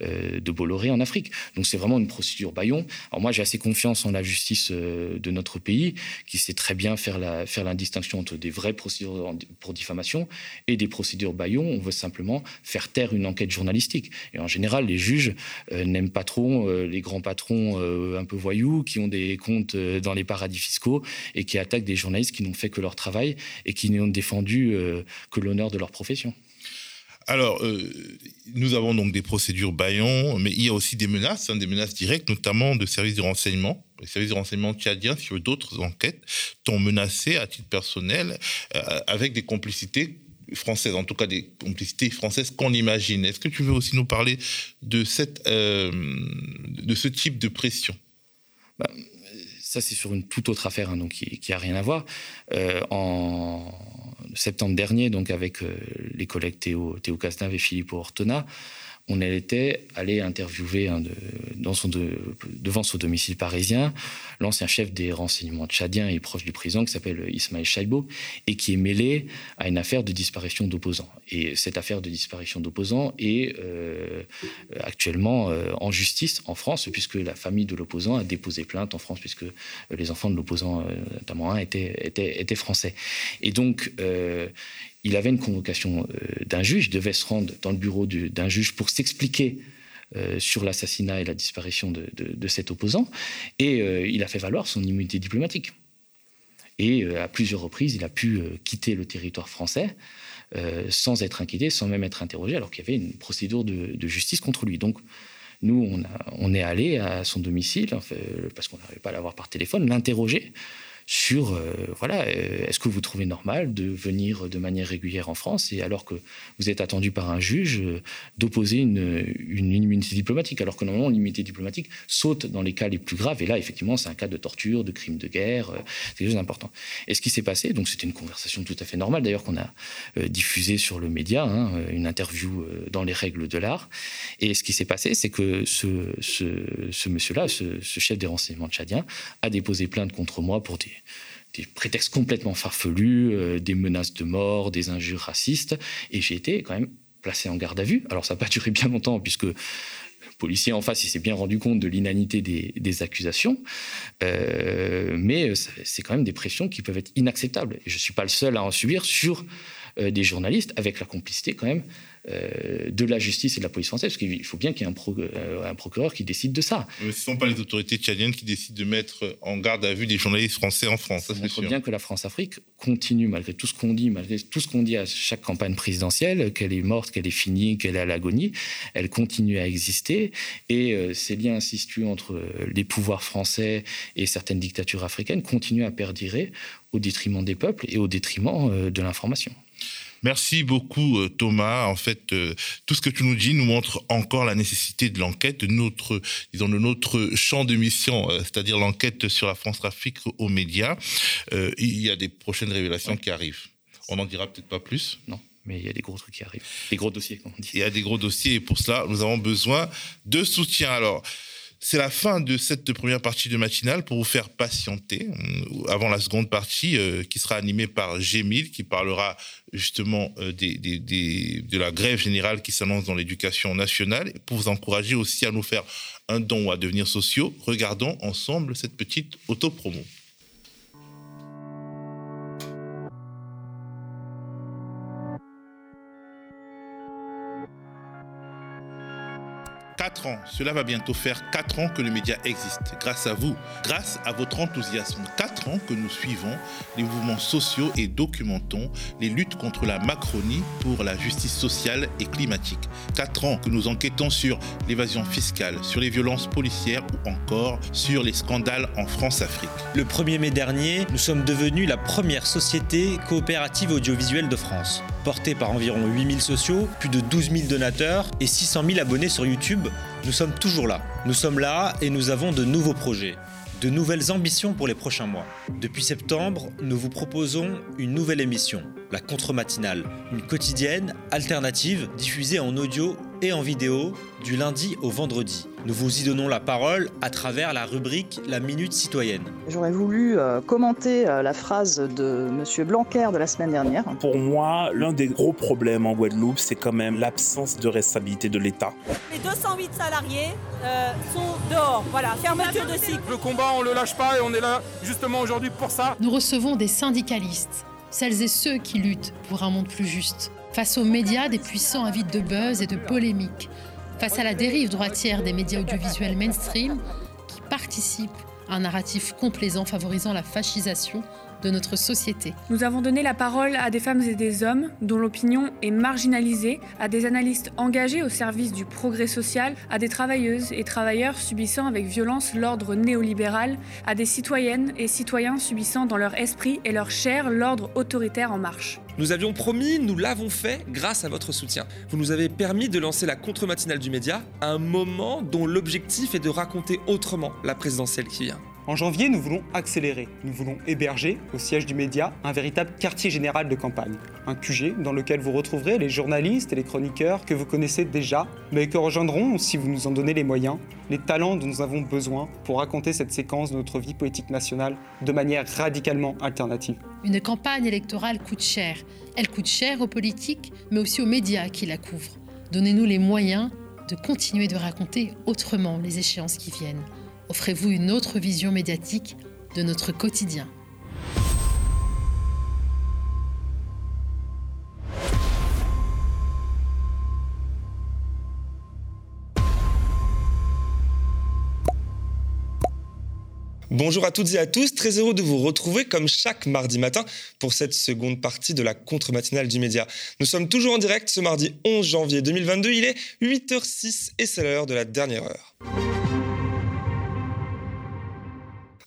euh, de Bolloré en Afrique. Donc c'est vraiment une procédure baillon. Alors moi, j'ai assez confiance en la justice de notre pays, qui sait très bien faire la, faire la distinction entre des vraies procédures pour diffamation et des procédures baillon. On veut simplement faire taire une enquête journalistique. Et en général, les juges n'aiment pas trop les grands patrons un peu voyous qui ont des comptes euh, dans les paradis fiscaux et qui attaquent des journalistes qui n'ont fait que leur travail et qui n'ont défendu euh, que l'honneur de leur profession. Alors, euh, nous avons donc des procédures baillons, mais il y a aussi des menaces, hein, des menaces directes, notamment de services de renseignement. Les services de renseignement tchadiens, sur d'autres enquêtes, t'ont menacé à titre personnel avec des complicités françaises, en tout cas des complicités françaises qu'on imagine. Est-ce que tu veux aussi nous parler de, cette, de ce type de pression? Bah, ça, c'est sur une toute autre affaire, hein, donc qui n'a rien à voir. Euh, en septembre dernier, donc avec euh, les collègues Théo, Théo et Philippe Ortona, on était allé interviewer devant son domicile parisien l'ancien chef des renseignements tchadiens et proche du président qui s'appelle Ismaël Chaibo et qui est mêlé à une affaire de disparition d'opposants. Et cette affaire de disparition d'opposants est euh, actuellement euh, en justice en France puisque la famille de l'opposant a déposé plainte en France puisque les enfants de l'opposant, euh, notamment un, étaient, français. Et donc, il avait une convocation euh, d'un juge, il devait se rendre dans le bureau d'un juge pour s'expliquer euh, sur l'assassinat et la disparition de, cet opposant, et euh, il a fait valoir son immunité diplomatique. Et à plusieurs reprises, il a pu quitter le territoire français sans être inquiété, sans même être interrogé, alors qu'il y avait une procédure de, justice contre lui. Donc, nous, on, est allé à son domicile, parce qu'on n'arrivait pas à l'avoir par téléphone, l'interroger sur, euh, voilà, euh, est-ce que vous trouvez normal de venir de manière régulière en France et alors que vous êtes attendu par un juge euh, d'opposer une, immunité diplomatique, alors que normalement l'immunité diplomatique saute dans les cas les plus graves. Et là, effectivement, c'est un cas de torture, de crime de guerre, c'est quelque chose d'important. Et ce qui s'est passé, donc c'était une conversation tout à fait normale, d'ailleurs qu'on a diffusée sur le média, hein, une interview dans les règles de l'art. Et ce qui s'est passé, c'est que ce monsieur-là, ce, ce, chef des renseignements tchadiens, a déposé plainte contre moi pour des des prétextes complètement farfelus, des menaces de mort, des injures racistes. Et j'ai été quand même placé en garde à vue. Alors ça n'a pas duré bien longtemps puisque le policier en face, il s'est bien rendu compte de l'inanité des, accusations. mais c'est quand même des pressions qui peuvent être inacceptables. Et je ne suis pas le seul à en subir sur des journalistes avec la complicité quand même euh, de la justice et de la police française, parce qu'il faut bien qu'il y ait un, euh, un, procureur qui décide de ça. Mais ce ne sont pas les autorités tchadiennes qui décident de mettre en garde à vue des journalistes français en France. Ça, montre bien que la France-Afrique continue, malgré tout ce qu'on dit, malgré tout ce qu'on dit à chaque campagne présidentielle, qu'elle est morte, qu'elle est finie, qu'elle est à l'agonie, elle continue à exister. Et euh, ces liens incestueux entre les pouvoirs français et certaines dictatures africaines continuent à perdurer au détriment des peuples et au détriment de l'information. Merci beaucoup euh, Thomas. En fait, euh, tout ce que tu nous dis nous montre encore la nécessité de l'enquête, de notre, disons, de notre champ de mission, euh, c'est-à-dire l'enquête sur la France-Afrique aux médias. il y a des prochaines révélations qui arrivent. On n'en dira peut-être pas plus. Non mais il y a des gros trucs qui arrivent. Des gros dossiers, comme on dit. Il y a des gros dossiers et pour cela, nous avons besoin de soutien. Alors, c'est la fin de cette première partie de matinale pour vous faire patienter euh, avant la seconde partie euh, qui sera animée par Gémil qui parlera justement euh, de la grève générale qui s'annonce dans l'éducation nationale pour vous encourager aussi à nous faire un don ou à devenir sociaux. Regardons ensemble cette petite auto-promo. 4 ans. Cela va bientôt faire 4 ans que le média existe. Grâce à vous, grâce à votre enthousiasme. 4 ans que nous suivons les mouvements sociaux et documentons les luttes contre la Macronie pour la justice sociale et climatique. 4 ans que nous enquêtons sur l'évasion fiscale, sur les violences policières ou encore sur les scandales en France-Afrique. Le 1er mai dernier, nous sommes devenus la première société coopérative audiovisuelle de France. Portée par environ 8000 sociaux, plus de 12 000 donateurs et 600 000 abonnés sur YouTube, nous sommes toujours là. Nous sommes là et nous avons de nouveaux projets, de nouvelles ambitions pour les prochains mois. Depuis septembre, nous vous proposons une nouvelle émission, la contre-matinale, une quotidienne alternative diffusée en audio et en vidéo du lundi au vendredi. Nous vous y donnons la parole à travers la rubrique La Minute Citoyenne. J'aurais voulu euh, commenter euh, la phrase de M. Blanquer de la semaine dernière. Pour moi, l'un des gros problèmes en Guadeloupe, c'est quand même l'absence de responsabilité de l'État. Les 208 salariés euh, sont dehors. Voilà, fermeture de cycle. Le combat, on le lâche pas et on est là justement aujourd'hui pour ça. Nous recevons des syndicalistes, celles et ceux qui luttent pour un monde plus juste. Face aux médias, des puissants avides de buzz et de polémiques. Face à la dérive droitière des médias audiovisuels mainstream qui participent à un narratif complaisant favorisant la fascisation de notre société. Nous avons donné la parole à des femmes et des hommes dont l'opinion est marginalisée, à des analystes engagés au service du progrès social, à des travailleuses et travailleurs subissant avec violence l'ordre néolibéral, à des citoyennes et citoyens subissant dans leur esprit et leur chair l'ordre autoritaire en marche. Nous avions promis, nous l'avons fait grâce à votre soutien. Vous nous avez permis de lancer la contre-matinale du média à un moment dont l'objectif est de raconter autrement la présidentielle qui vient. En janvier, nous voulons accélérer. Nous voulons héberger, au siège du média, un véritable quartier général de campagne. Un QG dans lequel vous retrouverez les journalistes et les chroniqueurs que vous connaissez déjà, mais que rejoindront, si vous nous en donnez les moyens, les talents dont nous avons besoin pour raconter cette séquence de notre vie politique nationale de manière radicalement alternative. Une campagne électorale coûte cher. Elle coûte cher aux politiques, mais aussi aux médias qui la couvrent. Donnez-nous les moyens de continuer de raconter autrement les échéances qui viennent. Offrez-vous une autre vision médiatique de notre quotidien. Bonjour à toutes et à tous, très heureux de vous retrouver comme chaque mardi matin pour cette seconde partie de la contre-matinale du média. Nous sommes toujours en direct ce mardi 11 janvier 2022, il est 8h06 et c'est l'heure de la dernière heure.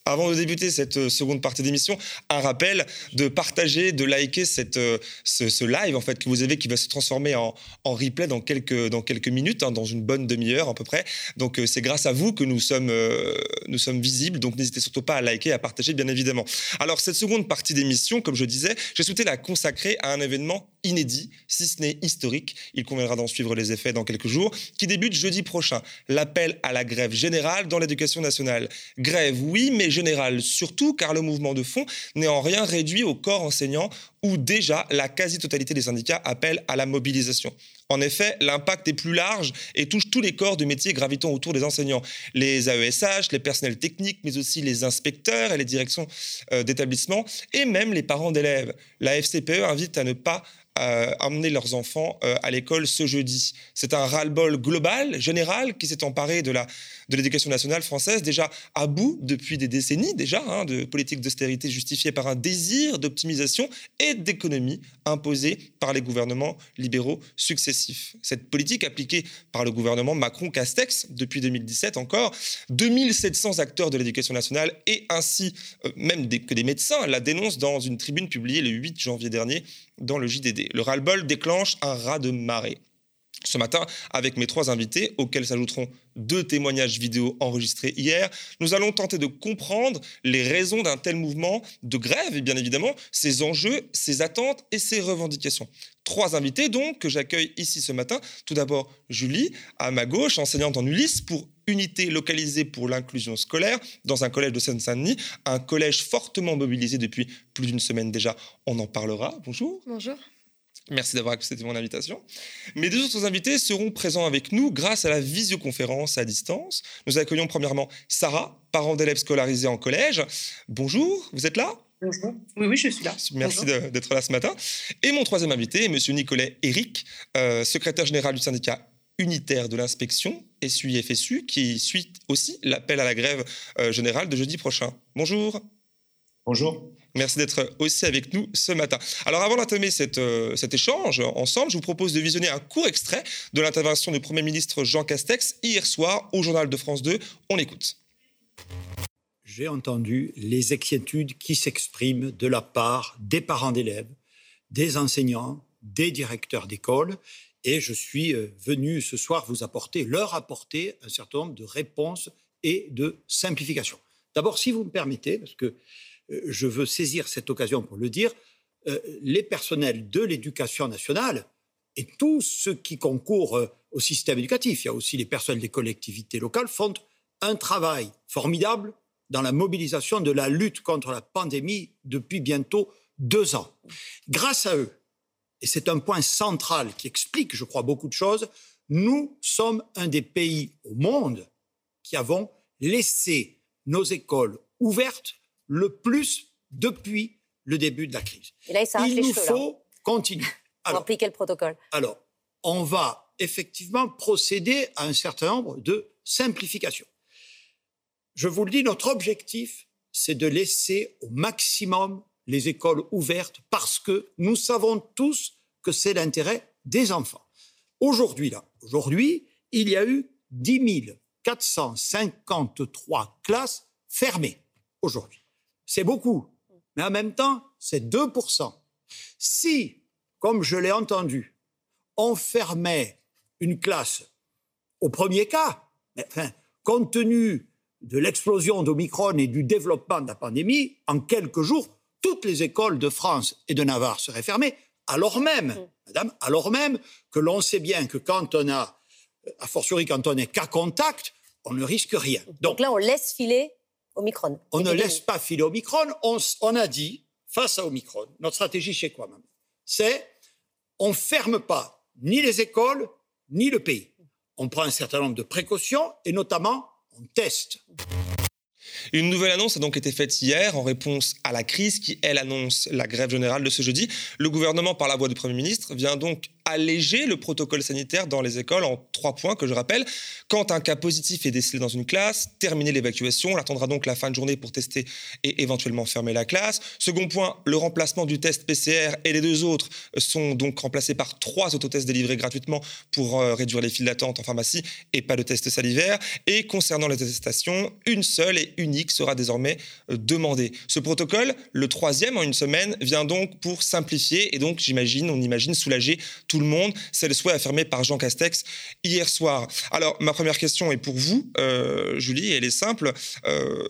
Avant de débuter cette euh, seconde partie d'émission, un rappel de partager, de liker cette, euh, ce, live en fait que vous avez qui va se transformer en, en replay dans quelques, dans quelques minutes, hein, dans une bonne demi-heure à peu près. Donc euh, c'est grâce à vous que nous sommes, nous sommes visibles. Donc n'hésitez surtout pas à liker, à partager bien évidemment. Alors cette seconde partie d'émission, comme je disais, j'ai souhaité la consacrer à un événement inédit, si ce n'est historique. Il conviendra d'en suivre les effets dans quelques jours, qui débute jeudi prochain. L'appel à la grève générale dans l'éducation nationale. Grève, oui, mais générale surtout, car le mouvement de fond n'est en rien réduit au corps enseignant, où déjà la quasi-totalité des syndicats appellent à la mobilisation. En effet, l'impact est plus large et touche tous les corps de métier gravitant autour des enseignants. Les AESH, les personnels techniques, mais aussi les inspecteurs et les directions euh, d'établissement, et même les parents d'élèves. La FCPE invite à ne pas euh, emmener leurs enfants euh, à l'école ce jeudi. C'est un ras-le-bol global, général, qui s'est emparé de la de l'éducation nationale française, déjà à bout depuis des décennies déjà, hein, de politiques d'austérité justifiées par un désir d'optimisation et d'économie imposée par les gouvernements libéraux successifs. Cette politique appliquée par le gouvernement Macron-Castex depuis 2017 encore, 2700 acteurs de l'éducation nationale et ainsi euh, même que des médecins la dénoncent dans une tribune publiée le 8 janvier dernier dans le JDD. Le ras-le-bol déclenche un raz de marée ce matin avec mes trois invités, auxquels s'ajouteront deux témoignages vidéo enregistrés hier. Nous allons tenter de comprendre les raisons d'un tel mouvement de grève et bien évidemment ses enjeux, ses attentes et ses revendications. Trois invités donc que j'accueille ici ce matin. Tout d'abord Julie, à ma gauche, enseignante en Ulysse pour unité localisée pour l'inclusion scolaire dans un collège de Seine-Saint-Denis, un collège fortement mobilisé depuis plus d'une semaine déjà. On en parlera. Bonjour. Bonjour. Merci d'avoir accepté mon invitation. Mes deux autres invités seront présents avec nous grâce à la visioconférence à distance. Nous accueillons premièrement Sarah, parent d'élèves scolarisés en collège. Bonjour, vous êtes là? Bonjour. Oui, oui, je suis là. Merci d'être là ce matin. Et mon troisième invité est M. Nicolet Eric, euh, secrétaire général du syndicat unitaire de l'inspection, SUI-FSU, qui suit aussi l'appel à la grève euh, générale de jeudi prochain. Bonjour. Bonjour. Merci d'être aussi avec nous ce matin. Alors avant d'entamer euh, cet échange ensemble, je vous propose de visionner un court extrait de l'intervention du Premier ministre Jean Castex hier soir au journal de France 2. On l'écoute. J'ai entendu les inquiétudes qui s'expriment de la part des parents d'élèves, des enseignants, des directeurs d'école, et je suis euh, venu ce soir vous apporter, leur apporter un certain nombre de réponses et de simplifications. D'abord, si vous me permettez, parce que je veux saisir cette occasion pour le dire, euh, les personnels de l'éducation nationale et tous ceux qui concourent euh, au système éducatif, il y a aussi les personnels des collectivités locales, font un travail formidable dans la mobilisation de la lutte contre la pandémie depuis bientôt deux ans. Grâce à eux, et c'est un point central qui explique, je crois, beaucoup de choses, nous sommes un des pays au monde qui avons laissé nos écoles ouvertes le plus depuis le début de la crise. il, nous faut continuer. Pour appliquer le protocole. Alors, on va effectivement procéder à un certain nombre de simplifications. Je vous le dis, notre objectif, c'est de laisser au maximum les écoles ouvertes parce que nous savons tous que c'est l'intérêt des enfants. Aujourd'hui, là, aujourd'hui, il y a eu 10 453 classes fermées aujourd'hui c'est beaucoup. Mais en même temps, c'est 2%. Si, comme je l'ai entendu, on fermait une classe au premier cas, enfin, compte tenu de l'explosion d'Omicron et du développement de la pandémie, en quelques jours, toutes les écoles de France et de Navarre seraient fermées, alors même, mm. madame, alors même que l'on sait bien que quand on a, a fortiori quand on est cas contact, on ne risque rien. Donc là, on laisse filer on ne laisse pas filer Omicron. On, on a dit, face à Omicron, notre stratégie chez quoi même C'est on ferme pas ni les écoles, ni le pays. On prend un certain nombre de précautions et notamment on teste. Une nouvelle annonce a donc été faite hier en réponse à la crise qui, elle, annonce la grève générale de ce jeudi. Le gouvernement, par la voix du Premier ministre, vient donc alléger le protocole sanitaire dans les écoles en trois points que je rappelle. Quand un cas positif est décelé dans une classe, terminer l'évacuation. On attendra donc la fin de journée pour tester et éventuellement fermer la classe. Second point, le remplacement du test PCR et les deux autres sont donc remplacés par trois autotests délivrés gratuitement pour euh, réduire les files d'attente en pharmacie et pas de test salivaire. Et concernant les attestations, une seule et unique sera désormais euh, demandée. Ce protocole, le troisième en une semaine, vient donc pour simplifier et donc, j'imagine, on imagine soulager tout le monde. C'est le souhait affirmé par Jean Castex hier soir. Alors, ma première question est pour vous, euh, Julie, elle est simple, euh,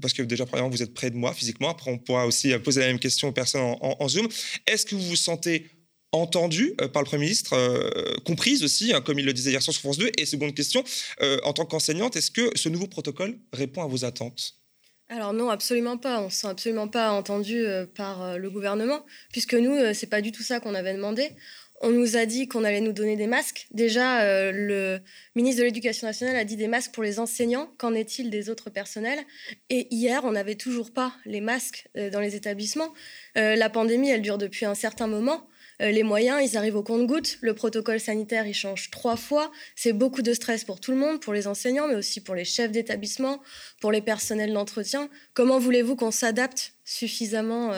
parce que déjà, premièrement, vous êtes près de moi physiquement. Après, on pourra aussi poser la même question aux personnes en, Zoom. Est-ce que vous vous sentez entendues par le Premier ministre, comprises aussi, hein, comme il le disait hier soir sur France 2 Et seconde question, en tant qu'enseignante, est-ce que ce nouveau protocole répond à vos attentes? Alors non, absolument pas. On ne se sent absolument pas entendu par le gouvernement, puisque nous, c'est pas du tout ça qu'on avait demandé. On nous a dit qu'on allait nous donner des masques. Déjà, euh, le ministre de l'Éducation nationale a dit des masques pour les enseignants. Qu'en est-il des autres personnels? Et hier, on n'avait toujours pas les masques euh, dans les établissements. Euh, la pandémie, elle dure depuis un certain moment. les moyens, ils arrivent au compte-gouttes. Le protocole sanitaire, il change trois fois. C'est beaucoup de stress pour tout le monde, pour les enseignants, mais aussi pour les chefs d'établissement, pour les personnels d'entretien. Comment voulez-vous qu'on s'adapte suffisamment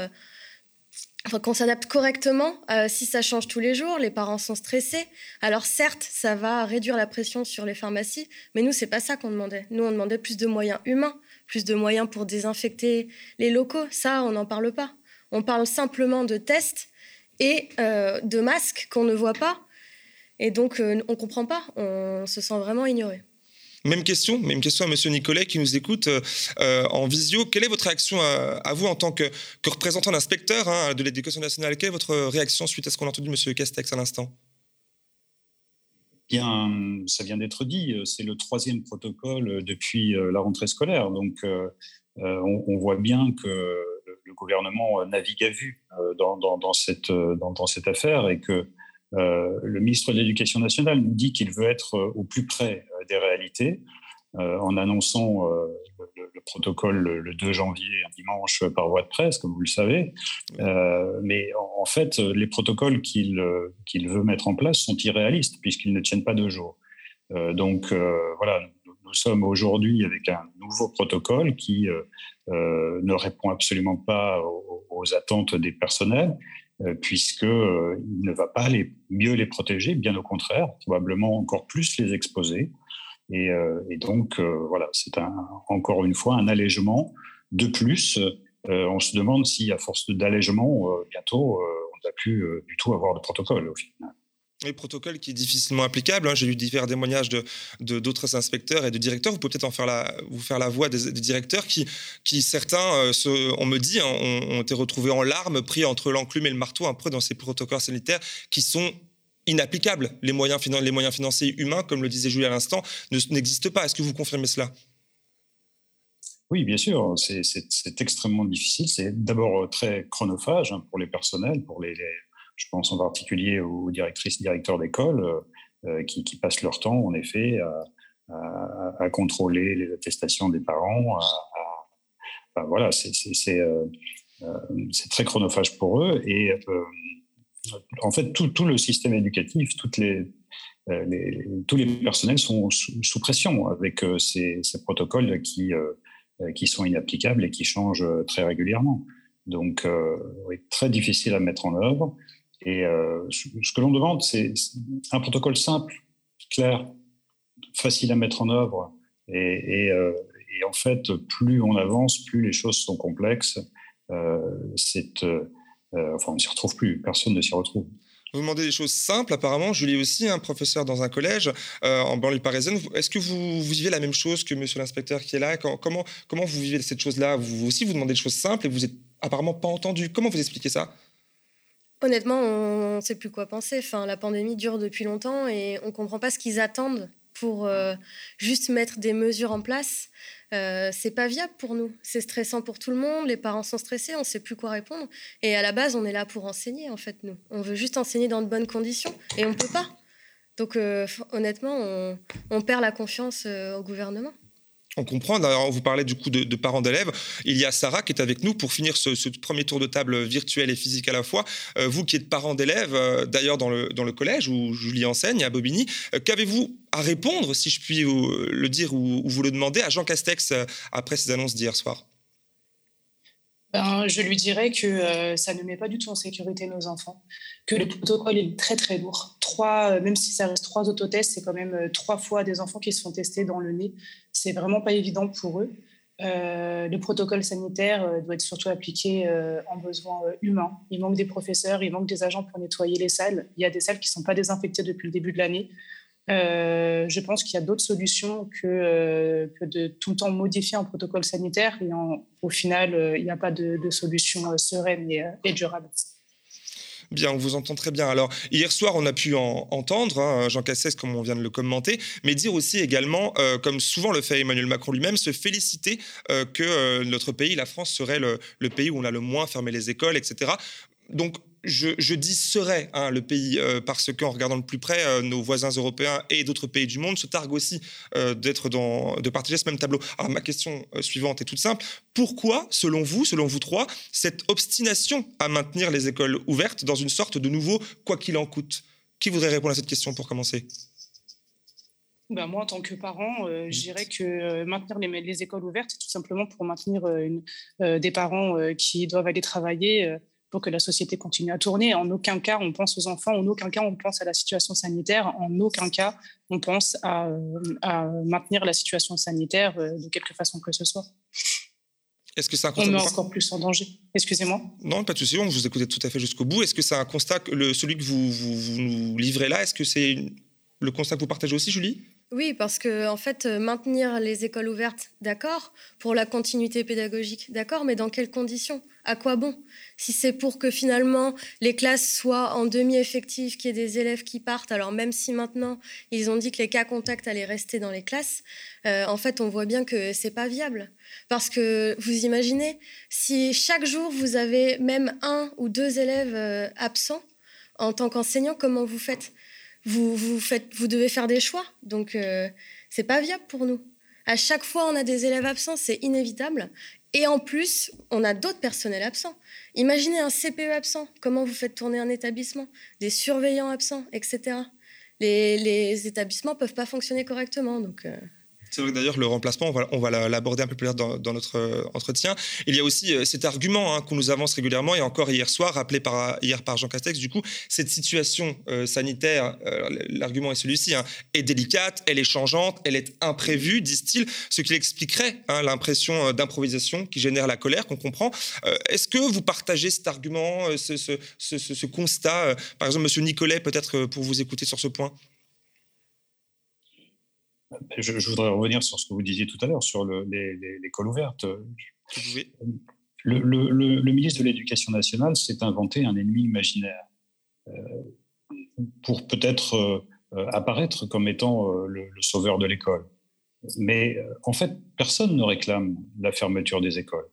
qu'on s'adapte correctement. Euh, si ça change tous les jours, les parents sont stressés. Alors certes, ça va réduire la pression sur les pharmacies, mais nous, c'est pas ça qu'on demandait. Nous, on demandait plus de moyens humains, plus de moyens pour désinfecter les locaux. Ça, on n'en parle pas. On parle simplement de tests et euh, de masques qu'on ne voit pas. Et donc, euh, on comprend pas. On se sent vraiment ignoré. Même question, même question à Monsieur Nicolet qui nous écoute euh, euh, en visio. Quelle est votre réaction à, vous en tant que, représentant d'inspecteur hein, de l'éducation nationale? Quelle est votre réaction suite à ce qu'on a entendu Monsieur Castex à l'instant? Bien, ça vient d'être dit, c'est le troisième protocole depuis euh, la rentrée scolaire. Donc, on, voit bien que le gouvernement navigue à vue dans, cette, dans, cette affaire et que le ministre de l'Éducation nationale nous dit qu'il veut être au plus près des réalités euh, en annonçant euh, le, protocole le, 2 janvier, un dimanche, par voie de presse, comme vous le savez. Euh, mais en, fait, les protocoles qu'il veut mettre en place sont irréalistes puisqu'ils ne tiennent pas deux jours. donc voilà, nous, sommes aujourd'hui avec un nouveau protocole qui ne répond absolument pas aux, aux attentes des personnels puisqu'il ne va pas les, mieux les protéger, bien au contraire, probablement encore plus les exposer. Et, euh, donc, euh, voilà, c'est encore une fois un allègement de plus. Euh, on se demande si, à force d'allègement, bientôt, on ne va plus du tout avoir de protocole au final. Oui, protocole qui est difficilement applicable. Hein. J'ai lu divers témoignages de, d'autres inspecteurs et de directeurs. Vous pouvez peut-être vous faire la voix des, directeurs qui, qui certains, on me dit, hein, ont, été retrouvés en larmes, pris entre l'enclume et le marteau, un peu dans ces protocoles sanitaires qui sont inapplicable. Les moyens, les moyens financiers humains, comme le disait Julie à l'instant, n'existent pas. Est-ce que vous confirmez cela? Oui, bien sûr, c'est extrêmement difficile. C'est d'abord très chronophage hein, pour les personnels, pour les, je pense en particulier aux directrices, directeurs d'école euh, euh, qui, passent leur temps, en effet, à, contrôler les attestations des parents. voilà, euh, c'est très chronophage pour eux et en fait, tout, le système éducatif, toutes les, euh, tous les personnels sont sous, pression avec euh, ces, protocoles qui, euh, qui sont inapplicables et qui changent très régulièrement. Donc, c'est très difficile à mettre en œuvre. Et ce que l'on demande, c'est un protocole simple, clair, facile à mettre en œuvre. Et, et en fait, plus on avance, plus les choses sont complexes. euh, enfin, on ne s'y retrouve plus. Personne ne s'y retrouve. Vous demandez des choses simples, apparemment. Julie aussi, un professeur dans un collège euh, en banlieue parisienne. Est-ce que vous, vivez la même chose que monsieur l'inspecteur qui est là? Comment, comment vous vivez cette chose-là? Vous aussi, vous demandez des choses simples et vous n'êtes apparemment pas entendu. Comment vous expliquez ça? Honnêtement, on ne sait plus quoi penser. Enfin, la pandémie dure depuis longtemps et on ne comprend pas ce qu'ils attendent pour euh, juste mettre des mesures en place. Euh, c'est pas viable pour nous. C'est stressant pour tout le monde. Les parents sont stressés, on ne sait plus quoi répondre. Et à la base, on est là pour enseigner, en fait, nous. On veut juste enseigner dans de bonnes conditions et on ne peut pas. Donc, euh, honnêtement, on, perd la confiance euh, au gouvernement. On comprend. D'ailleurs, vous parlez du coup de, parents d'élèves. Il y a Sarah qui est avec nous pour finir ce, premier tour de table virtuel et physique à la fois. vous qui êtes parent d'élèves, d'ailleurs dans le, dans le collège où Julie enseigne à Bobigny, qu'avez-vous à répondre, si je puis le dire ou, vous le demander, à Jean Castex euh, après ces annonces d'hier soir? Ben, je lui dirais que euh, ça ne met pas du tout en sécurité nos enfants, que le protocole est très très lourd. Trois, euh, même si ça reste trois autotests, c'est quand même trois fois des enfants qui se font tester dans le nez. C'est vraiment pas évident pour eux. le protocole sanitaire doit être surtout appliqué en besoin humain. Il manque des professeurs, il manque des agents pour nettoyer les salles. Il y a des salles qui ne sont pas désinfectées depuis le début de l'année. Euh, je pense qu'il y a d'autres solutions que, euh, que, de tout le temps modifier un protocole sanitaire. Et au final, euh, il n'y a pas de, solution sereine et, durable. Bien, on vous entend très bien. Alors, hier soir, on a pu en, entendre hein, Jean Cassès, comme on vient de le commenter, mais dire aussi également, comme souvent le fait Emmanuel Macron lui-même, se féliciter que notre pays, la France, serait le, le, pays où on a le moins fermé les écoles, etc. Donc, je, dis serait hein, le pays euh, parce qu'en regardant de plus près, euh, nos voisins européens et d'autres pays du monde se targuent aussi euh, d'être dans, de partager ce même tableau. Alors ma question suivante est toute simple. Pourquoi, selon vous, selon vous trois, cette obstination à maintenir les écoles ouvertes dans une sorte de nouveau quoi qu'il en coûte? Qui voudrait répondre à cette question pour commencer? Ben moi, en tant que parent, je dirais que maintenir les, les, écoles ouvertes, c'est tout simplement pour maintenir une, des parents qui doivent aller travailler pour que la société continue à tourner. En aucun cas, on pense aux enfants, en aucun cas, on pense à la situation sanitaire, en aucun cas, on pense à, maintenir la situation sanitaire euh, de quelque façon que ce soit. Est-ce que c'est un constat On met encore plus en danger. Excusez-moi. Non, pas de souci, on vous écoutait tout à fait jusqu'au bout. Est-ce que c'est un constat, que le, celui que vous, vous, nous livrez là, est-ce que c'est le constat que vous partagez aussi, Julie? Oui, parce que en fait, euh, maintenir les écoles ouvertes, d'accord, pour la continuité pédagogique, d'accord, mais dans quelles conditions? À quoi bon? Si c'est pour que finalement les classes soient en demi-effectif, qu'il y ait des élèves qui partent, alors même si maintenant ils ont dit que les cas contacts allaient rester dans les classes, euh, en fait, on voit bien que c'est pas viable. Parce que vous imaginez, si chaque jour vous avez même un ou deux élèves euh, absents en tant qu'enseignant, comment vous faites? Vous, vous, devez faire des choix. Donc, euh, c'est pas viable pour nous. À chaque fois, on a des élèves absents, c'est inévitable. Et en plus, on a d'autres personnels absents. Imaginez un CPE absent. Comment vous faites tourner un établissement? Des surveillants absents, etc. Les, les établissements peuvent pas fonctionner correctement. Donc, euh, c'est vrai que d'ailleurs, le remplacement, on va, l'aborder un peu plus tard dans, notre euh, entretien. Il y a aussi euh, cet argument hein, qu'on nous avance régulièrement, et encore hier soir, rappelé hier par Jean Castex, du coup, cette situation euh, sanitaire, l'argument est celui-ci, hein, est délicate, elle est changeante, elle est imprévue, disent-ils, ce qui expliquerait hein, l'impression d'improvisation qui génère la colère qu'on comprend. Est-ce que vous partagez cet argument, ce, ce constat Par exemple, Monsieur Nicolet, peut-être pour vous écouter sur ce point? Je, voudrais revenir sur ce que vous disiez tout à l'heure, sur l'école ouverte. Le, le, ministre de l'Éducation nationale s'est inventé un ennemi imaginaire euh, pour peut-être euh, apparaître comme étant euh, le, sauveur de l'école. Mais en fait, personne ne réclame la fermeture des écoles.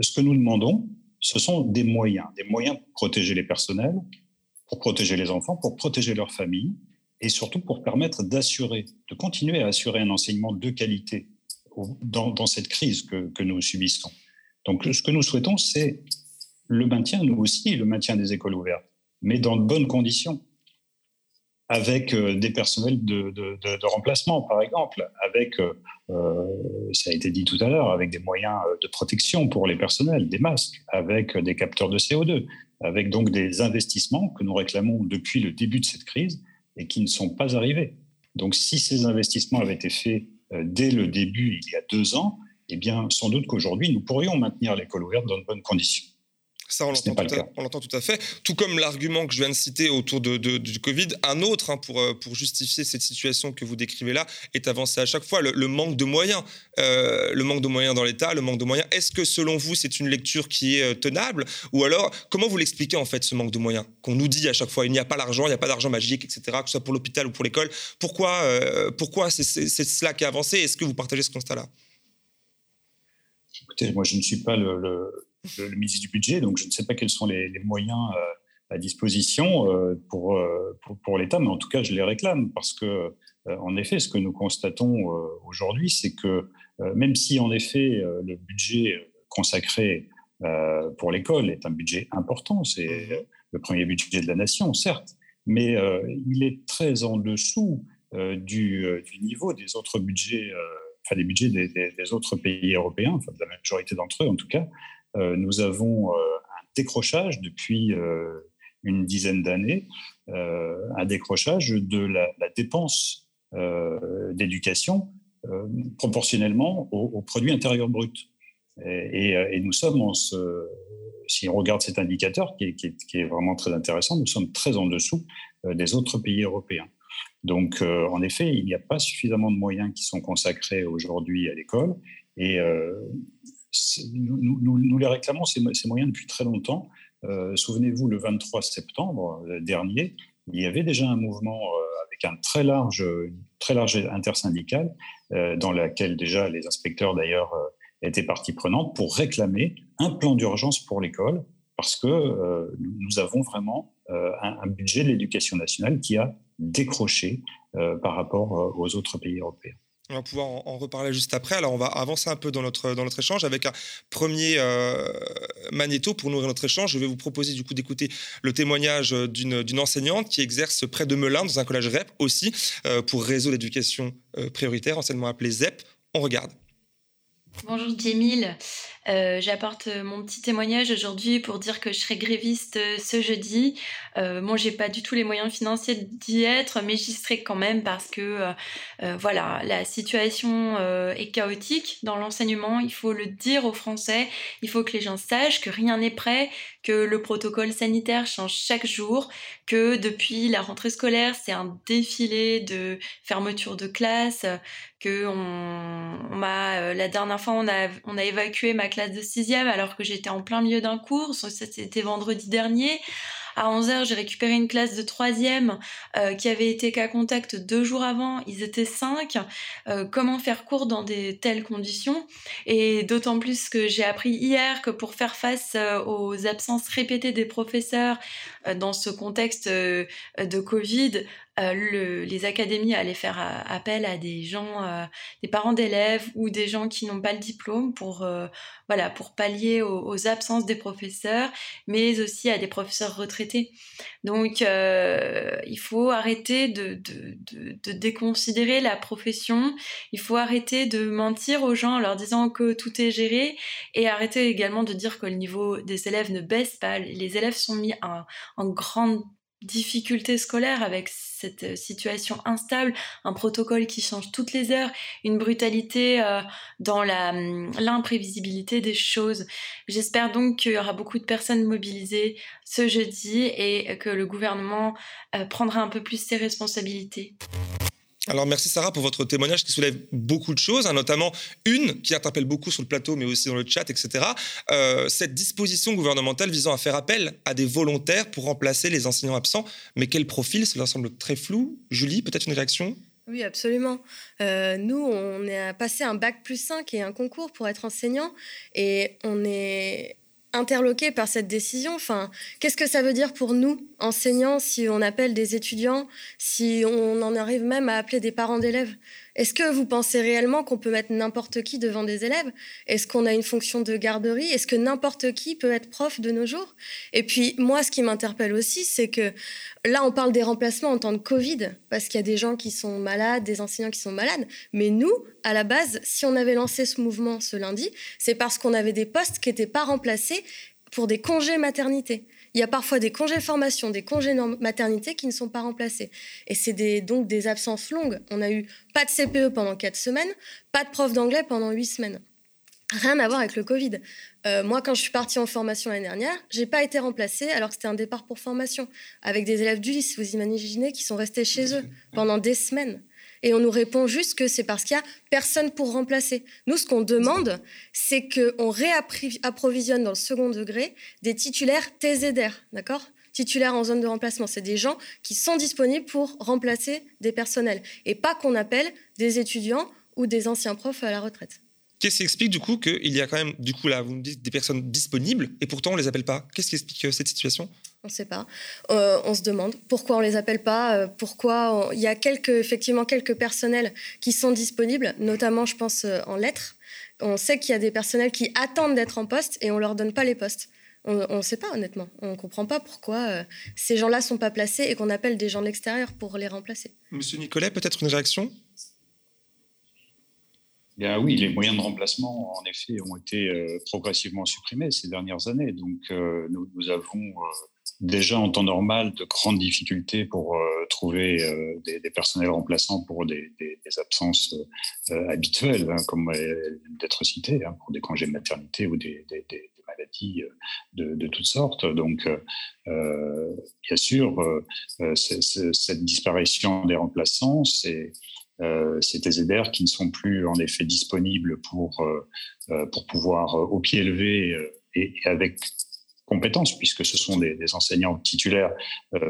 ce que nous demandons, ce sont des moyens, des moyens pour protéger les personnels, pour protéger les enfants, pour protéger leurs familles, et surtout pour permettre d'assurer, de continuer à assurer un enseignement de qualité dans, cette crise que, nous subissons. Donc, ce que nous souhaitons, c'est le maintien, nous aussi, le maintien des écoles ouvertes, mais dans de bonnes conditions, avec euh, des personnels de, remplacement, par exemple, avec, euh, euh, ça a été dit tout à l'heure, avec des moyens de protection pour les personnels, des masques, avec des capteurs de CO2, avec donc des investissements que nous réclamons depuis le début de cette crise et qui ne sont pas arrivés. Donc si ces investissements avaient été faits euh, dès le début, il y a deux ans, eh bien, sans doute qu'aujourd'hui, nous pourrions maintenir l'école ouverte dans de bonnes conditions. Ça, on l'entend tout, à fait. Tout comme l'argument que je viens de citer autour de, du Covid, un autre hein, pour, euh, pour justifier cette situation que vous décrivez là est avancé à chaque fois, le, manque de moyens. Euh, le manque de moyens dans l'État, le manque de moyens. Est-ce que selon vous, c'est une lecture qui est euh, tenable? Ou alors, comment vous l'expliquez en fait, ce manque de moyens Qu'on nous dit à chaque fois, il n'y a pas l'argent, il n'y a pas d'argent magique, etc., que ce soit pour l'hôpital ou pour l'école. Pourquoi, pourquoi c'est cela qui a avancé? Est-ce que vous partagez ce constat-là? Écoutez, moi, je ne suis pas le le, ministre du budget, donc je ne sais pas quels sont les, moyens euh, à disposition euh, pour, euh, pour, pour l'État, mais en tout cas, je les réclame parce que, en effet, ce que nous constatons aujourd'hui, c'est que même si, en effet, le budget consacré pour l'école est un budget important, c'est mmh le premier budget de la nation, certes, mais il est très en dessous du, du, niveau des autres budgets, enfin des budgets des, des, autres pays européens, enfin de la majorité d'entre eux en tout cas, nous avons euh, un décrochage depuis euh, une dizaine d'années, un décrochage de la, dépense d'éducation proportionnellement au, produit intérieur brut. Et, nous sommes, en ce, si on regarde cet indicateur qui, est, vraiment très intéressant, nous sommes très en dessous des autres pays européens. Donc, en effet, il n'y a pas suffisamment de moyens qui sont consacrés aujourd'hui à l'école. Et nous, les réclamons, ces, moyens, depuis très longtemps. souvenez-vous, le 23 septembre dernier, il y avait déjà un mouvement avec un très large, une très large dans laquelle déjà les inspecteurs d'ailleurs étaient partie prenante pour réclamer un plan d'urgence pour l'école, parce que nous avons vraiment un, budget de l'éducation nationale qui a décroché par rapport aux autres pays européens. On va pouvoir en, reparler juste après. Alors, on va avancer un peu dans notre, dans notre échange avec un premier euh, magnéto pour nourrir notre échange. Je vais vous proposer du coup d'écouter le témoignage d'une enseignante qui exerce près de Melun, dans un collège REP aussi, euh, pour Réseau d'éducation euh, prioritaire, anciennement appelé ZEP. On regarde. Bonjour Jamil, euh, j'apporte mon petit témoignage aujourd'hui pour dire que je serai gréviste ce jeudi. Euh, moi, j'ai pas du tout les moyens financiers d'y être, mais j'y serai quand même parce que euh, euh, voilà, la situation est chaotique dans l'enseignement. Il faut le dire aux Français. Il faut que les gens sachent que rien n'est prêt, que le protocole sanitaire change chaque jour, que depuis la rentrée scolaire, c'est un défilé de fermeture de classe, que on, m'a la dernière fois on a on a évacué ma classe de sixième alors que j'étais en plein milieu d'un cours. C'était vendredi dernier. À 11h, j'ai récupéré une classe de troisième euh, qui avait été cas contact deux jours avant. Ils étaient cinq. Euh, comment faire cours dans des telles conditions? Et d'autant plus que j'ai appris hier que pour faire face euh, aux absences répétées des professeurs dans ce contexte de Covid, le, les académies allaient faire appel à des gens, des parents d'élèves ou des gens qui n'ont pas le diplôme pour, voilà, pour pallier aux, absences des professeurs, mais aussi à des professeurs retraités. Donc, il faut arrêter de, de, de, de, déconsidérer la profession. Il faut arrêter de mentir aux gens en leur disant que tout est géré et arrêter également de dire que le niveau des élèves ne baisse pas. Les élèves sont mis en, en grande difficultés scolaires avec cette euh, situation instable, un protocole qui change toutes les heures, une brutalité euh, dans hum, l'imprévisibilité des choses. J'espère donc qu'il y aura beaucoup de personnes mobilisées ce jeudi et que le gouvernement euh, prendra un peu plus ses responsabilités. Alors merci Sarah pour votre témoignage qui soulève beaucoup de choses, hein, notamment une qui interpelle beaucoup sur le plateau mais aussi dans le chat, etc. Euh, cette disposition gouvernementale visant à faire appel à des volontaires pour remplacer les enseignants absents. Mais quel profil? Cela semble très flou. Julie, peut-être une réaction? Oui, absolument. Euh, nous, on a passé un bac plus 5 et un concours pour être enseignant et on est interloqué par cette décision. Enfin, qu'est-ce que ça veut dire pour nous, enseignants, si on appelle des étudiants, si on en arrive même à appeler des parents d'élèves? Est-ce que vous pensez réellement qu'on peut mettre n'importe qui devant des élèves? Est-ce qu'on a une fonction de garderie? Est-ce que n'importe qui peut être prof de nos jours? Et puis, moi, ce qui m'interpelle aussi, c'est que là, on parle des remplacements en temps de Covid, parce qu'il y a des gens qui sont malades, des enseignants qui sont malades. Mais nous, à la base, si on avait lancé ce mouvement ce lundi, c'est parce qu'on avait des postes qui n'étaient pas remplacés pour des congés maternité il y a parfois des congés formation, des congés maternité qui ne sont pas remplacés. Et c'est donc des absences longues. On a eu pas de CPE pendant quatre semaines, pas de prof d'anglais pendant huit semaines. Rien à voir avec le Covid. Euh, moi, quand je suis partie en formation l'année dernière, j'ai pas été remplacée alors que c'était un départ pour formation avec des élèves du lycée. Vous imaginez qui sont restés chez eux pendant des semaines et on nous répond juste que c'est parce qu'il y a personne pour remplacer. Nous, ce qu'on demande, c'est qu'on réapprovisionne dans le second degré des titulaires TZR, d'accord? Titulaires en zone de remplacement, c'est des gens qui sont disponibles pour remplacer des personnels et pas qu'on appelle des étudiants ou des anciens profs à la retraite. Qu'est-ce qui explique du coup qu'il y a quand même, du coup là, vous me dites des personnes disponibles et pourtant on les appelle pas? Qu'est-ce qui explique euh, cette situation? On ne sait pas. Euh, on se demande pourquoi on les appelle pas, euh, pourquoi il y a quelques, effectivement quelques personnels qui sont disponibles, notamment je pense euh, en lettres. On sait qu'il y a des personnels qui attendent d'être en poste et on leur donne pas les postes. On ne sait pas honnêtement. On ne comprend pas pourquoi ces gens-là sont pas placés et qu'on appelle des gens de l'extérieur pour les remplacer. Monsieur Nicolet, peut-être une réaction? Bien oui, les moyens de remplacement, en effet, ont été progressivement supprimés ces dernières années. Donc, nous, nous, avons déjà en temps normal de grandes difficultés pour euh, trouver euh, des, personnels remplaçants pour des, absences euh, habituelles, hein, comme d'être cité, hein, pour des congés de maternité ou des, maladies de, toutes sortes. Donc, bien sûr, cette disparition des remplaçants, c'est ces TZR qui ne sont plus en effet disponibles pour, pour pouvoir au pied levé et avec compétences, puisque ce sont des, enseignants titulaires,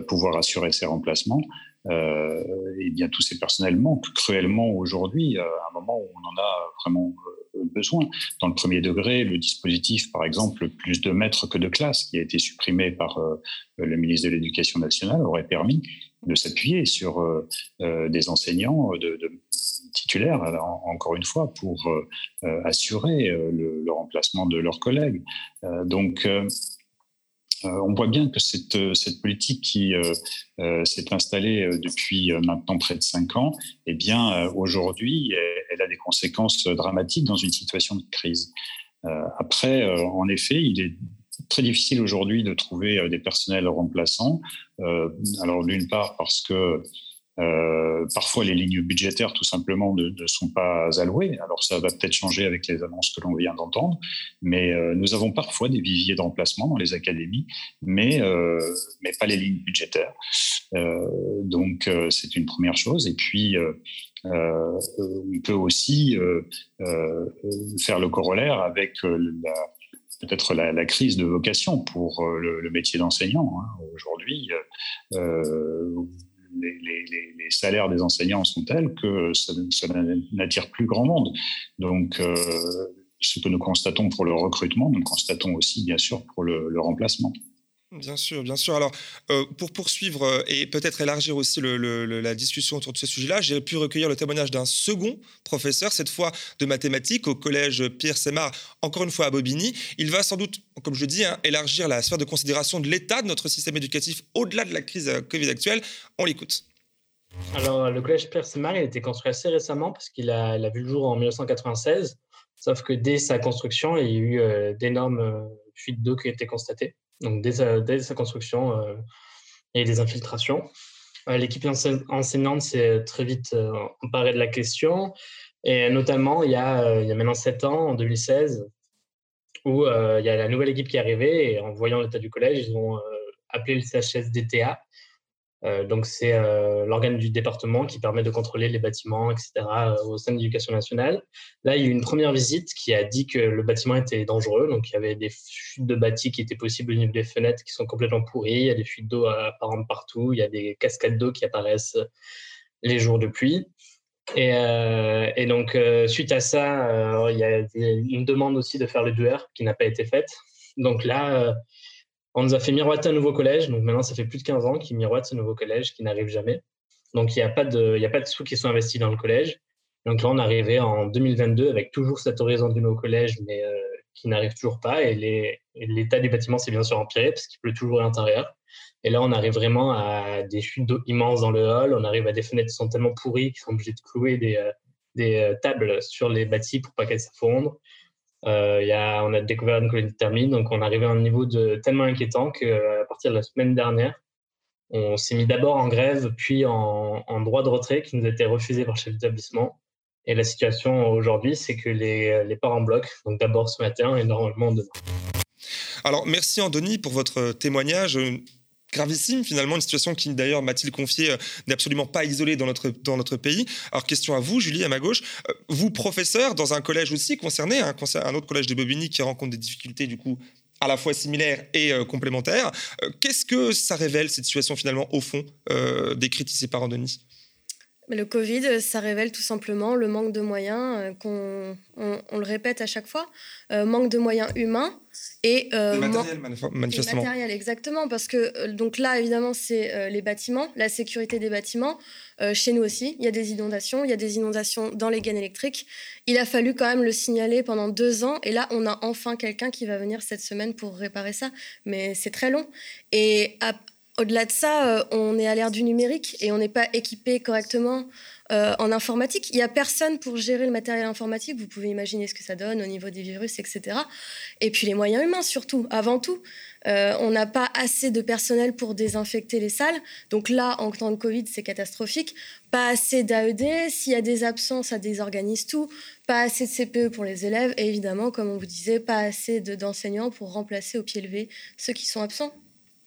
pouvoir assurer ces remplacements. et bien tous ces personnels manquent cruellement aujourd'hui, à un moment où on en a vraiment besoin. Dans le premier degré, le dispositif, par exemple, plus de maîtres que de classes, qui a été supprimé par le ministre de l'Éducation nationale, aurait permis de s'appuyer sur des enseignants de, titulaires, encore une fois, pour euh, euh, assurer euh, le, remplacement de leurs collègues. donc, on voit bien que cette, cette politique qui s'est installée depuis maintenant près de cinq ans, eh bien, aujourd'hui, elle, a des conséquences dramatiques dans une situation de crise. après, en effet, il est très difficile aujourd'hui de trouver des personnels remplaçants. alors, d'une part, parce que euh, parfois, les lignes budgétaires, tout simplement, ne, sont pas allouées. Alors, ça va peut-être changer avec les annonces que l'on vient d'entendre, mais euh, nous avons parfois des viviers de remplacement dans les académies, mais, euh, mais pas les lignes budgétaires. donc, c'est une première chose. Et puis, on peut aussi faire le corollaire avec peut-être la, crise de vocation pour le, métier d'enseignant. Hein. Aujourd'hui, les, salaires des enseignants sont tels que ça, n'attire plus grand monde. Donc, euh, ce que nous constatons pour le recrutement, nous le constatons aussi, bien sûr, pour le remplacement. Bien sûr, bien sûr. Alors, euh, pour poursuivre euh, et peut-être élargir aussi la discussion autour de ce sujet-là, j'ai pu recueillir le témoignage d'un second professeur, cette fois de mathématiques au collège Pierre Semar, encore une fois à Bobigny. Il va sans doute, comme je dis, hein, élargir la sphère de considération de l'état de notre système éducatif au-delà de la crise euh, Covid actuelle. On l'écoute. Alors, le collège Pierre Semar, il a été construit assez récemment parce qu'il a, vu le jour en 1996. Sauf que dès sa construction, il y a eu d'énormes fuites d'eau qui ont été constatées. Donc dès sa, construction, euh, a des infiltrations. Euh, l'équipe enseignante s'est très vite euh, emparée de la question. Et notamment, il y a, maintenant 7 ans, en 2016, où il y a la nouvelle équipe qui est arrivée. Et en voyant l'état du collège, ils ont appelé le CHSDTA, euh, donc, c'est euh, l'organe du département qui permet de contrôler les bâtiments, etc., euh, au sein de l'éducation nationale. Là, il y a eu une première visite qui a dit que le bâtiment était dangereux. Donc, il y avait des fuites de bâtis qui étaient possibles au niveau des fenêtres qui sont complètement pourries. Il y a des fuites d'eau apparentes partout. Il y a des cascades d'eau qui apparaissent les jours de pluie. Et, donc, suite à ça, il y a une demande aussi de faire le DUR qui n'a pas été faite. Donc là, on nous a fait miroiter un nouveau collège. Donc maintenant, ça fait plus de 15 ans qu'ils miroitent ce nouveau collège qui n'arrive jamais. Donc il n'y a, pas de, a pas de sous qui sont investis dans le collège. Donc là, on est arrivé en 2022 avec toujours cette horizon du nouveau collège, mais euh, qui n'arrive toujours pas. Et l'état du bâtiment s'est bien sûr empiré parce qu'il pleut toujours à l'intérieur. Et là, on arrive vraiment à des chutes d'eau immenses dans le hall. On arrive à des fenêtres qui sont tellement pourries qu'ils sont obligés de clouer des, euh, euh, tables sur les bâtis pour pas qu'elles s'effondrent. Euh, y a, on a découvert une colonie de thermite, donc on arrivé à un niveau de, tellement inquiétant qu'à euh, partir de la semaine dernière, on s'est mis d'abord en grève, puis en, droit de retrait qui nous a été refusé par le chef d'établissement. Et la situation aujourd'hui, c'est que les, les parents bloquent, donc d'abord ce matin et normalement demain. Alors, merci Andoni pour votre témoignage gravissime finalement, une situation qui d'ailleurs m'a-t-il confié euh, n'est absolument pas isolée dans notre, dans notre pays. Alors question à vous, Julie, à ma gauche, euh, vous professeur dans un collège aussi concerné, hein, un autre collège de Bobigny qui rencontre des difficultés du coup à la fois similaires et euh, complémentaires. Qu'est-ce que ça révèle cette situation finalement au fond décrite ici par Denis? Le Covid, ça révèle tout simplement le manque de moyens, euh, qu'on on, le répète à chaque fois, euh, manque de moyens humains et, euh, matériel, manifestement. matériel, exactement, parce que donc là, évidemment, c'est les bâtiments, la sécurité des bâtiments. chez nous aussi, il y a des inondations, il y a des inondations dans les gaines électriques. Il a fallu quand même le signaler pendant deux ans, et là, on a enfin quelqu'un qui va venir cette semaine pour réparer ça, mais c'est très long. Et à, au-delà de ça, euh, on est à l'ère du numérique et on n'est pas équipé correctement euh, en informatique. Il n'y a personne pour gérer le matériel informatique. Vous pouvez imaginer ce que ça donne au niveau des virus, etc. Et puis les moyens humains, surtout, avant tout. Euh, on n'a pas assez de personnel pour désinfecter les salles. Donc là, en temps de Covid, c'est catastrophique. Pas assez d'AED. S'il y a des absences, ça désorganise tout. Pas assez de CPE pour les élèves. Et évidemment, comme on vous disait, pas assez d'enseignants pour remplacer au pied levé ceux qui sont absents.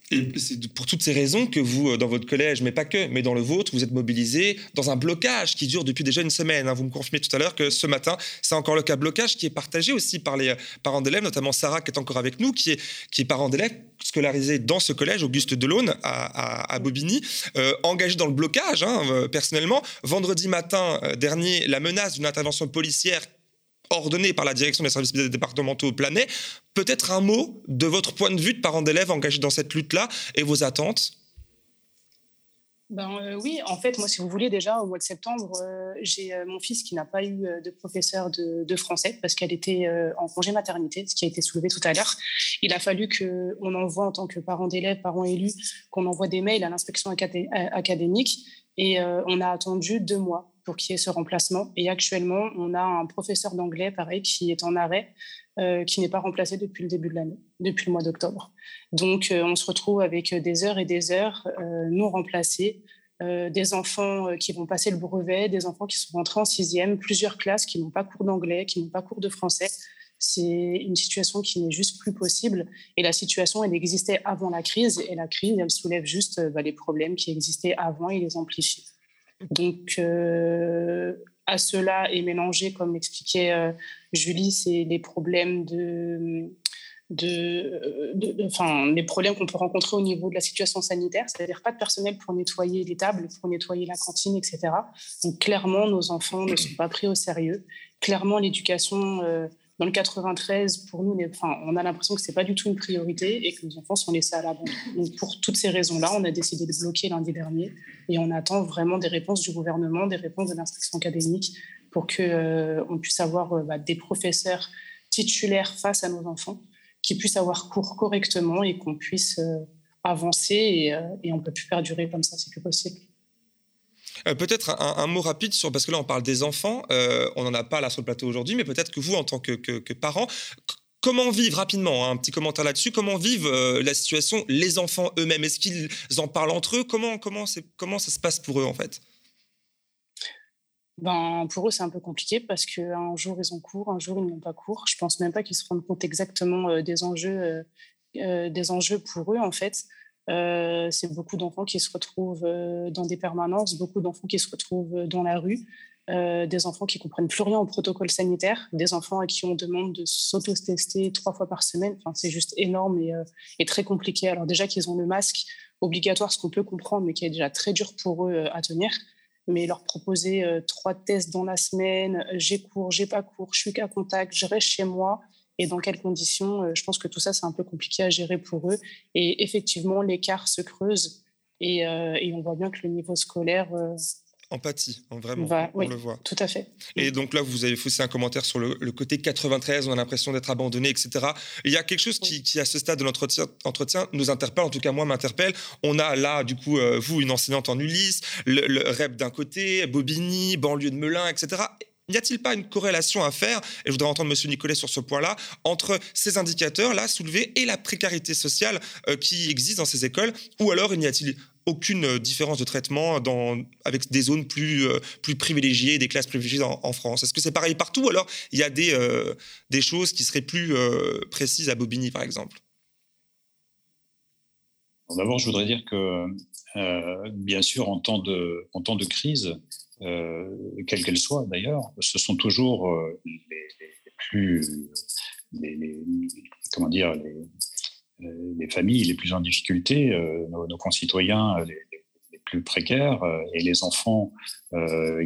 Et c'est pour toutes ces raisons que vous, euh, dans votre collège, mais pas que, mais dans le vôtre, vous êtes mobilisés dans un blocage qui dure depuis déjà une semaine. Hein. Vous me confirmez tout à l'heure que ce matin, c'est encore le cas. Blocage qui est partagé aussi par les euh, parents d'élèves, notamment Sarah qui est encore avec nous, qui est, qui est parent d'élèves scolarisé dans ce collège, Auguste Delaune, à, Bobigny, euh, engagé dans le blocage, hein, personnellement. Vendredi matin dernier, la menace d'une intervention policière ordonnée par la direction des services départementaux planait. Peut-être un mot de votre point de vue de parents d'élèves engagés dans cette lutte-là et vos attentes? Ben, euh, oui, en fait, moi, si vous voulez, déjà, au mois de septembre, euh, j'ai euh, mon fils qui n'a pas eu de professeur de, français parce qu'elle était en congé maternité, ce qui a été soulevé tout à l'heure. Il a fallu qu'on envoie, en tant que parents d'élèves, parents élus, qu'on envoie des mails à l'inspection académique et on a attendu deux mois pour qu'il y ait ce remplacement. Et actuellement, on a un professeur d'anglais, pareil, qui est en arrêt, euh, qui n'est pas remplacé depuis le début de l'année, depuis le mois d'octobre. Donc, euh, on se retrouve avec des heures et des heures euh, non remplacées, des enfants qui vont passer le brevet, des enfants qui sont rentrés en sixième, plusieurs classes qui n'ont pas cours d'anglais, qui n'ont pas cours de français. C'est une situation qui n'est juste plus possible. Et la situation, elle existait avant la crise. Et la crise, elle soulève juste bah, les problèmes qui existaient avant et les amplifie. Donc, euh, à cela est mélangé, comme l'expliquait euh, Julie, c'est les problèmes de, de, enfin, les problèmes qu'on peut rencontrer au niveau de la situation sanitaire, c'est-à-dire pas de personnel pour nettoyer les tables, pour nettoyer la cantine, etc. Donc clairement, nos enfants ne sont pas pris au sérieux. Clairement, l'éducation euh, dans le 93, pour nous, enfin, on a l'impression que c'est pas du tout une priorité et que nos enfants sont laissés à l'abandon. Donc, pour toutes ces raisons-là, on a décidé de bloquer lundi dernier et on attend vraiment des réponses du gouvernement, des réponses de l'inspection académique pour que euh, on puisse avoir euh, bah, des professeurs titulaires face à nos enfants qui puissent avoir cours correctement et qu'on puisse euh, avancer et, et on peut plus perdurer comme ça, c'est plus possible. Euh, peut-être un, mot rapide sur, parce que là on parle des enfants, euh, on n'en a pas là sur le plateau aujourd'hui, mais peut-être que vous, en tant que, que, parents, comment vivent rapidement, hein, un petit commentaire là-dessus, comment vivent euh, la situation les enfants eux-mêmes? Est-ce qu'ils en parlent entre eux? Comment, comment, comment ça se passe pour eux en fait? Ben, pour eux, c'est un peu compliqué parce qu'un jour, ils ont cours, un jour, ils n'ont pas cours. Je pense même pas qu'ils se rendent compte exactement des, enjeux, des enjeux pour eux, en fait. Euh, c'est beaucoup d'enfants qui se retrouvent euh, dans des permanences, beaucoup d'enfants qui se retrouvent euh, dans la rue, des enfants qui comprennent plus rien au protocole sanitaire, des enfants à qui on demande de s'auto-tester trois fois par semaine. Enfin, c'est juste énorme et, et, très compliqué. Alors déjà qu'ils ont le masque obligatoire, ce qu'on peut comprendre, mais qui est déjà très dur pour eux à tenir. Mais leur proposer trois tests dans la semaine, j'ai cours, j'ai pas cours, je suis qu'à contact, je reste chez moi, et dans quelles conditions. Euh, je pense que tout ça, c'est un peu compliqué à gérer pour eux. Et effectivement, l'écart se creuse et, euh, et, on voit bien que le niveau scolaire euh, empathie, hein, vraiment, on le voit. Tout à fait. Et donc là, vous avez foussé un commentaire sur le, côté 93, on a l'impression d'être abandonné, etc. Il y a quelque chose qui, à ce stade de l'entretien, entretien, nous interpelle, en tout cas moi m'interpelle. On a là, du coup, vous, une enseignante en Ulysse, le, le REP d'un côté, Bobigny, banlieue de Melun, etc. N'y a-t-il pas une corrélation à faire, et je voudrais entendre M. Nicolet sur ce point-là, entre ces indicateurs-là soulevés et la précarité sociale euh, qui existe dans ces écoles Ou alors n'y a-t-il aucune euh, différence de traitement dans, avec des zones plus, euh, plus privilégiées, des classes privilégiées en, France? Est-ce que c'est pareil partout ou alors il y a des, des choses qui seraient plus précises à Bobigny, par exemple? D'abord, je voudrais dire que, bien sûr, en temps de, en temps de crise, euh, quelle qu'elle soit d'ailleurs, ce sont toujours euh, les, plus, comment dire, les, les, familles les plus en difficulté, euh, nos, concitoyens les, plus précaires et les enfants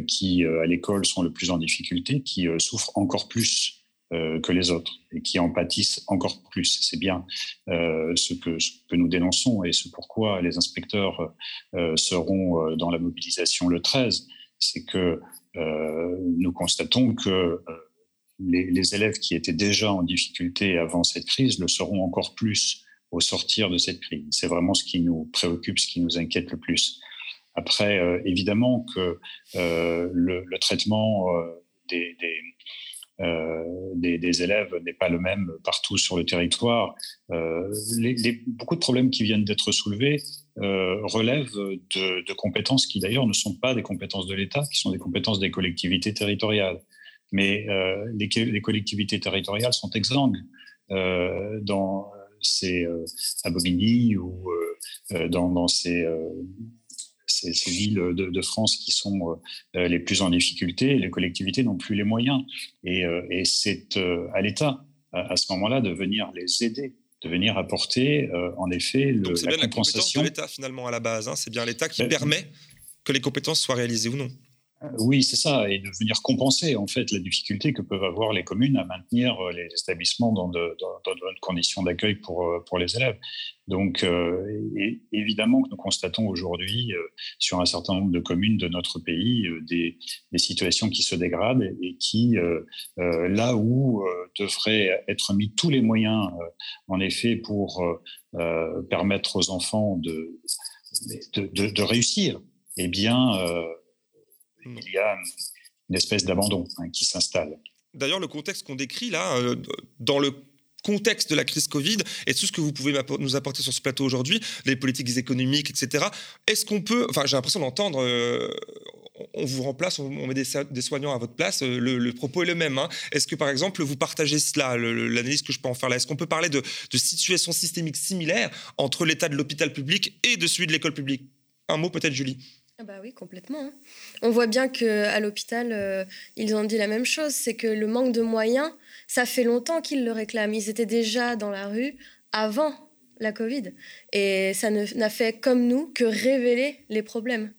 qui à l'école sont le plus en difficulté, qui souffrent encore plus que les autres et qui en pâtissent encore plus. C'est bien ce, que, nous dénonçons et ce pourquoi les inspecteurs seront dans la mobilisation le 13 c'est que euh, nous constatons que euh, les, élèves qui étaient déjà en difficulté avant cette crise le seront encore plus au sortir de cette crise. C'est vraiment ce qui nous préoccupe, ce qui nous inquiète le plus. Après, euh, évidemment que le, traitement des, des, élèves n'est pas le même partout sur le territoire. beaucoup de problèmes qui viennent d'être soulevés euh, relèvent de, compétences qui d'ailleurs ne sont pas des compétences de l'État, qui sont des compétences des collectivités territoriales. Mais euh, les, collectivités territoriales sont exsangues. Euh, dans ces Bobigny ou dans, ces, ces, villes de, France qui sont les plus en difficulté. Les collectivités n'ont plus les moyens. Et, c'est à l'État, à, ce moment-là, de venir les aider de venir apporter, en effet, le, Donc la bien compensation. de l'État finalement à la base. Hein. C'est bien l'État qui permet que les compétences soient réalisées ou non. Euh, oui, c'est ça, et de venir compenser en fait la difficulté que peuvent avoir les communes à maintenir euh, les établissements dans de, bonnes conditions d'accueil pour, euh, pour les élèves. Donc, évidemment que nous constatons aujourd'hui sur un certain nombre de communes de notre pays des, situations qui se dégradent et, qui, là où devraient être mis tous les moyens, en effet, pour permettre aux enfants de, de réussir, eh bien, il y a une espèce d'abandon hein, qui s'installe. D'ailleurs, le contexte qu'on décrit là, euh, dans le contexte de la crise Covid et tout ce que vous pouvez nous apporter sur ce plateau aujourd'hui, les politiques économiques, etc. Est-ce qu'on peut, enfin j'ai l'impression d'entendre, euh, on vous remplace, on, met des, soignants à votre place, euh, le, propos est le même. Hein. Est-ce que par exemple vous partagez cela, l'analyse que je peux en faire là? Est-ce qu'on peut parler de, de situations systémiques similaires entre l'état de l'hôpital public et de celui de l'école publique? Un mot peut-être Julie bah oui, complètement. Hein. On voit bien qu'à l'hôpital, euh, ils ont dit la même chose, c'est que le manque de moyens, ça fait longtemps qu'ils le réclament. Ils étaient déjà dans la rue avant la Covid. Et ça n'a fait comme nous que révéler les problèmes.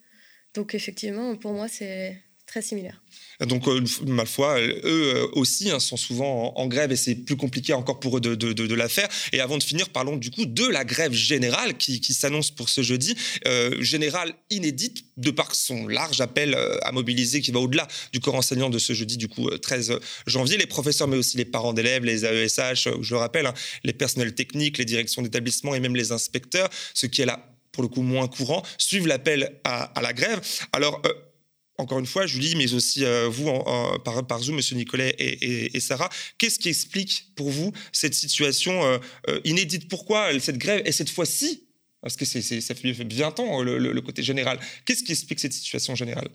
Donc effectivement, pour moi, c'est très similaire. Donc, euh, ma foi, eux euh, aussi hein, sont souvent en, grève et c'est plus compliqué encore pour eux de, la faire. Et avant de finir, parlons du coup de la grève générale qui, s'annonce pour ce jeudi. Euh, générale inédite de par son large appel à mobiliser qui va au-delà du corps enseignant de ce jeudi, du coup 13 janvier. Les professeurs, mais aussi les parents d'élèves, les AESH, je le rappelle, hein, les personnels techniques, les directions d'établissement et même les inspecteurs, ce qui est là pour le coup moins courant, suivent l'appel à, la grève. Alors, encore une fois, Julie, mais aussi euh, vous par, Zoom, Monsieur Nicolet et, Sarah, qu'est-ce qui explique pour vous cette situation euh, euh, inédite? Pourquoi cette grève et cette fois-ci? Parce que c'est, ça fait bien temps le, le côté général. Qu'est-ce qui explique cette situation générale?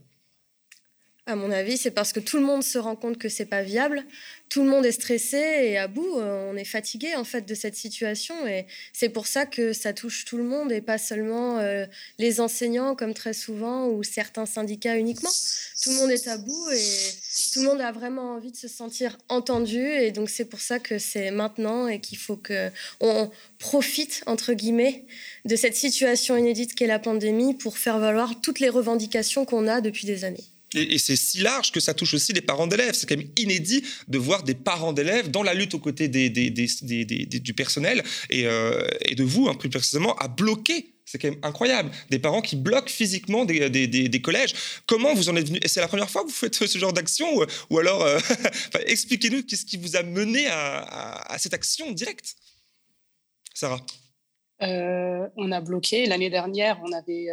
À mon avis, c'est parce que tout le monde se rend compte que c'est pas viable, tout le monde est stressé et à bout, on est fatigué en fait de cette situation et c'est pour ça que ça touche tout le monde et pas seulement euh, les enseignants comme très souvent ou certains syndicats uniquement. Tout le monde est à bout et tout le monde a vraiment envie de se sentir entendu et donc c'est pour ça que c'est maintenant et qu'il faut que on profite entre guillemets de cette situation inédite qu'est la pandémie pour faire valoir toutes les revendications qu'on a depuis des années. Et, c'est si large que ça touche aussi les parents d'élèves. C'est quand même inédit de voir des parents d'élèves dans la lutte aux côtés du personnel euh, et, de vous, hein, plus précisément, à bloquer c'est quand même incroyable. Des parents qui bloquent physiquement des, collèges. Comment vous en êtes venu C'est la première fois que vous faites ce genre d'action ou, alors, euh, expliquez-nous qu'est-ce qui vous a mené à cette action directe Sarah euh, on a bloqué. L'année dernière, on avait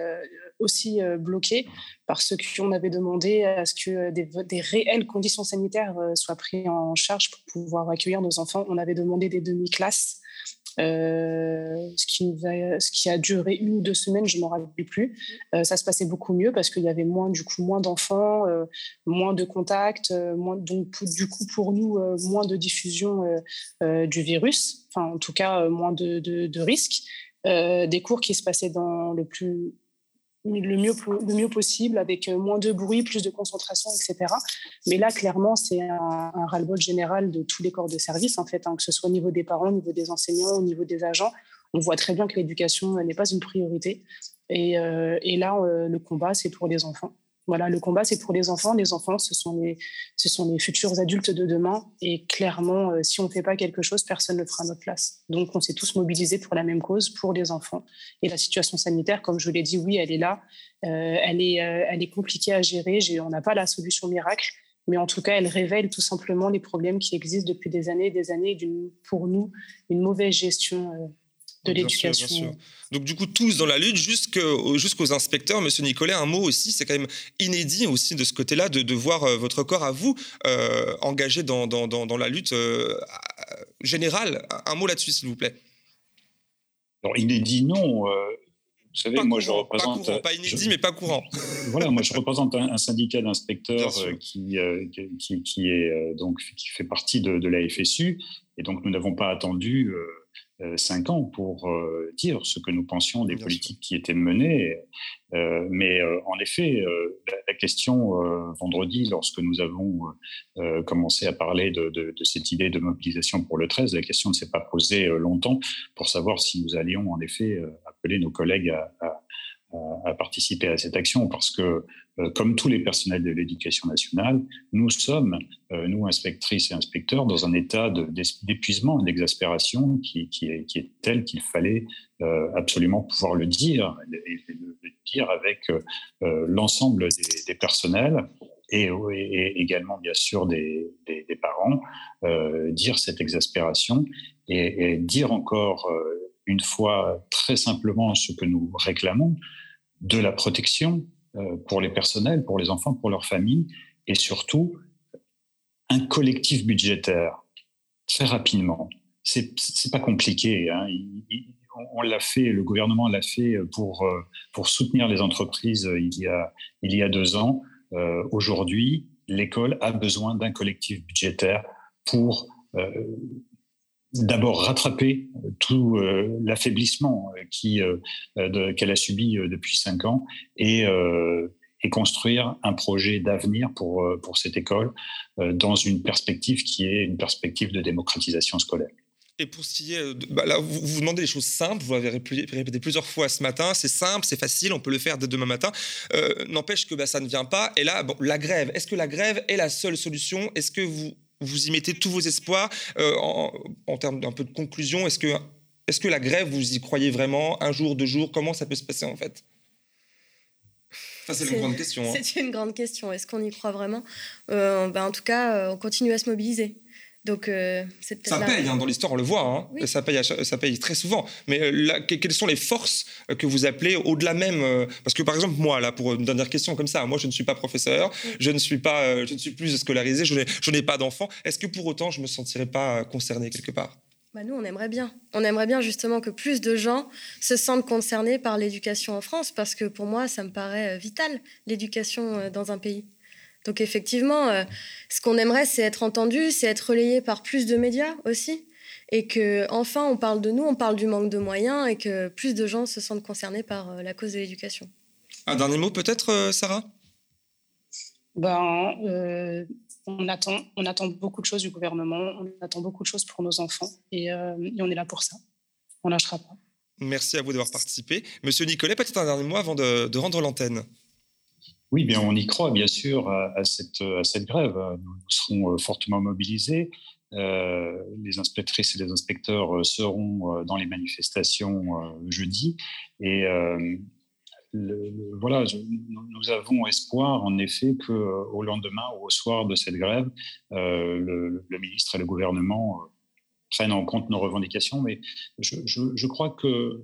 aussi euh, bloqué parce qu'on avait demandé à ce que des, réelles conditions sanitaires soient prises en charge pour pouvoir accueillir nos enfants. On avait demandé des demi-classes. ce, qui a duré une ou deux semaines, je ne m'en rappelle plus. ça se passait beaucoup mieux parce qu'il y avait moins, du moins d'enfants, moins de contacts, donc du coup pour nous moins de diffusion du virus en tout cas euh, moins de, risques, euh, des cours qui se passaient dans le plus le mieux, le mieux possible, avec euh, moins de bruit, plus de concentration, etc. Mais là, clairement, c'est un, ras-le-bol général de tous les corps de service, en fait, hein, que ce soit au niveau des parents, au niveau des enseignants, au niveau des agents. On voit très bien que l'éducation n'est pas une priorité. Et, et là, le combat, c'est pour les enfants. Voilà, le combat, c'est pour les enfants. Les enfants, ce sont les, ce sont les futurs adultes de demain. Et clairement, euh, si on ne fait pas quelque chose, personne ne fera notre place. Donc, on s'est tous mobilisés pour la même cause, pour les enfants. Et la situation sanitaire, comme je vous l'ai dit, oui, elle est là. Euh, elle, est, euh, elle est compliquée à gérer. On n'a pas la solution miracle. Mais en tout cas, elle révèle tout simplement les problèmes qui existent depuis des années et des années, pour nous, une mauvaise gestion de l'éducation. Donc du coup, tous dans la lutte, jusqu'aux inspecteurs. Monsieur Nicolet, un mot aussi, c'est quand même inédit aussi de ce côté-là de, de, voir euh, votre corps à vous euh, engagé dans, dans, dans, la lutte euh, générale. Un mot là-dessus, s'il vous plaît. Alors inédit, non. vous savez, moi je représente. Pas, courant, pas inédit, mais pas courant. voilà, moi je représente un, syndicat d'inspecteurs qui, qui, est donc qui fait partie de, de, la FSU, et donc nous n'avons pas attendu cinq ans pour dire ce que nous pensions des politiques qui étaient menées. mais en effet, la, question vendredi, lorsque nous avons commencé à parler de, de, cette idée de mobilisation pour le 13, la question ne s'est pas posée longtemps pour savoir si nous allions en effet appeler nos collègues à, à à participer à cette action parce que, euh, comme tous les personnels de l'éducation nationale, nous sommes, euh, nous, inspectrices et inspecteurs, dans un état d'épuisement, d'exaspération qui, est, qui tel qu'il fallait euh, absolument pouvoir le dire, et le, dire avec l'ensemble des, personnels et, également, bien sûr, des, parents, dire cette exaspération et dire encore une fois très simplement ce que nous réclamons, de la protection euh, pour les personnels, pour les enfants, pour leurs familles, et surtout un collectif budgétaire très rapidement. C'est pas compliqué. Hein. on l'a fait, le gouvernement l'a fait pour, euh, pour soutenir les entreprises euh, il y a, il y a deux ans. Aujourd'hui, l'école a besoin d'un collectif budgétaire pour d'abord rattraper tout euh, l'affaiblissement euh, euh, qu'elle a subi depuis cinq ans et, et construire un projet d'avenir pour, pour cette école dans une perspective qui est une perspective de démocratisation scolaire. Et pour ce qui est, bah là, vous, vous demandez des choses simples, vous l'avez répété plusieurs fois ce matin, c'est simple, c'est facile, on peut le faire dès demain matin. N'empêche que bah, ça ne vient pas. Et là, bon, la grève, est-ce que la grève est la seule solution? Est-ce que vous vous y mettez tous vos espoirs euh, en, termes d'un peu de conclusion. Est-ce que, est que la grève, vous y croyez vraiment Un jour, deux jours? Comment ça peut se passer en fait? C'est une grande question. Hein. C'est une grande question. Est-ce qu'on y croit vraiment? Euh, ben, En tout cas, euh, on continue à se mobiliser. Donc, euh, ça paye, hein, dans l'histoire, on le voit. Hein. Ça, paye, ça paye très souvent. Mais euh, quelles sont les forces euh, que vous appelez au-delà même Parce que, par exemple, moi, là, pour une dernière question comme ça, moi, je ne suis pas professeur, je, ne suis pas, je ne suis plus scolarisé, je n'ai pas d'enfant. Est-ce que pour autant, je ne me sentirais pas concerné quelque part? Bah nous, on aimerait bien. On aimerait bien justement que plus de gens se sentent concernés par l'éducation en France, parce que pour moi, ça me paraît vital, l'éducation dans un pays. Donc effectivement, euh, ce qu'on aimerait, c'est être entendu, c'est être relayé par plus de médias aussi. Et que enfin, on parle de nous, on parle du manque de moyens et que plus de gens se sentent concernés par euh, la cause de l'éducation. Un dernier mot peut-être, euh, Sarah? Ben, on, attend, on attend beaucoup de choses du gouvernement, on attend beaucoup de choses pour nos enfants et, on est là pour ça. On lâchera pas. Merci à vous d'avoir participé. Monsieur Nicolet, peut-être un dernier mot avant de rendre l'antenne. Oui, bien, on y croit, bien sûr, à, cette, grève. Nous, serons euh, fortement mobilisés. Euh, les inspectrices et les inspecteurs euh, seront dans les manifestations jeudi. Et voilà, nous avons espoir, en effet, qu'au lendemain ou au soir de cette grève, le, ministre et le gouvernement prennent en compte nos revendications. Mais je, je crois que,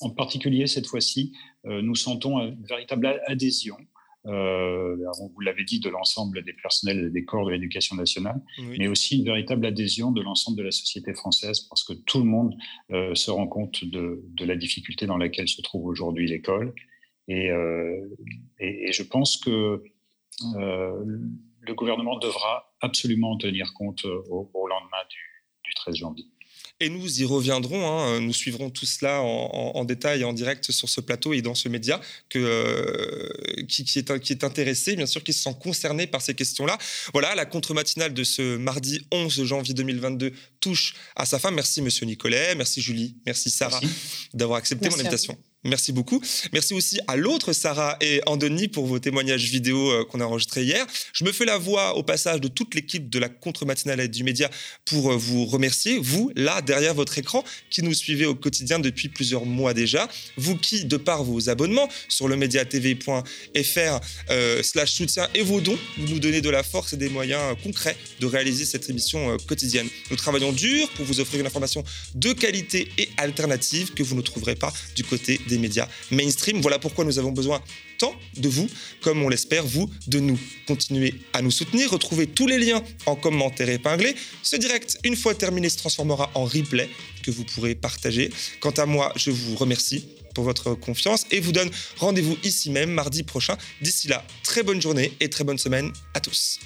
en particulier cette fois-ci, nous sentons une véritable adhésion euh, vous l'avez dit, de l'ensemble des personnels et des corps de l'éducation nationale, mais aussi une véritable adhésion de l'ensemble de la société française, parce que tout le monde euh, se rend compte de, la difficulté dans laquelle se trouve aujourd'hui l'école. Et, euh, et, je pense que le gouvernement devra absolument en tenir compte au, lendemain du 13 janvier. Et nous y reviendrons. Hein. Nous suivrons tout cela en, détail et en direct sur ce plateau et dans ce média que, euh, qui, est, qui, est, intéressé, bien sûr, qui se sent concerné par ces questions-là. Voilà, la contre-matinale de ce mardi 11 janvier 2022 touche à sa fin. Merci, monsieur Nicolet. Merci, Julie. Merci, Sarah, d'avoir accepté mon invitation. Merci beaucoup. Merci aussi à l'autre Sarah et Andoni pour vos témoignages vidéo euh, qu'on a enregistrés hier. Je me fais la voix au passage de toute l'équipe de la contre-matinale et du média pour euh, vous remercier, vous, là, derrière votre écran, qui nous suivez au quotidien depuis plusieurs mois déjà. Vous qui, de par vos abonnements sur le mediatv.fr euh, slash soutien et vos dons, vous nous donnez de la force et des moyens concrets de réaliser cette émission quotidienne. Nous travaillons dur pour vous offrir une information de qualité et alternative que vous ne trouverez pas du côté des médias mainstream. Voilà pourquoi nous avons besoin tant de vous, comme on l'espère, vous, de nous. Continuez à nous soutenir, retrouvez tous les liens en commentaire épinglé. Ce direct, une fois terminé, se transformera en replay que vous pourrez partager. Quant à moi, je vous remercie pour votre confiance et vous donne rendez-vous ici même mardi prochain. D'ici là, très bonne journée et très bonne semaine à tous.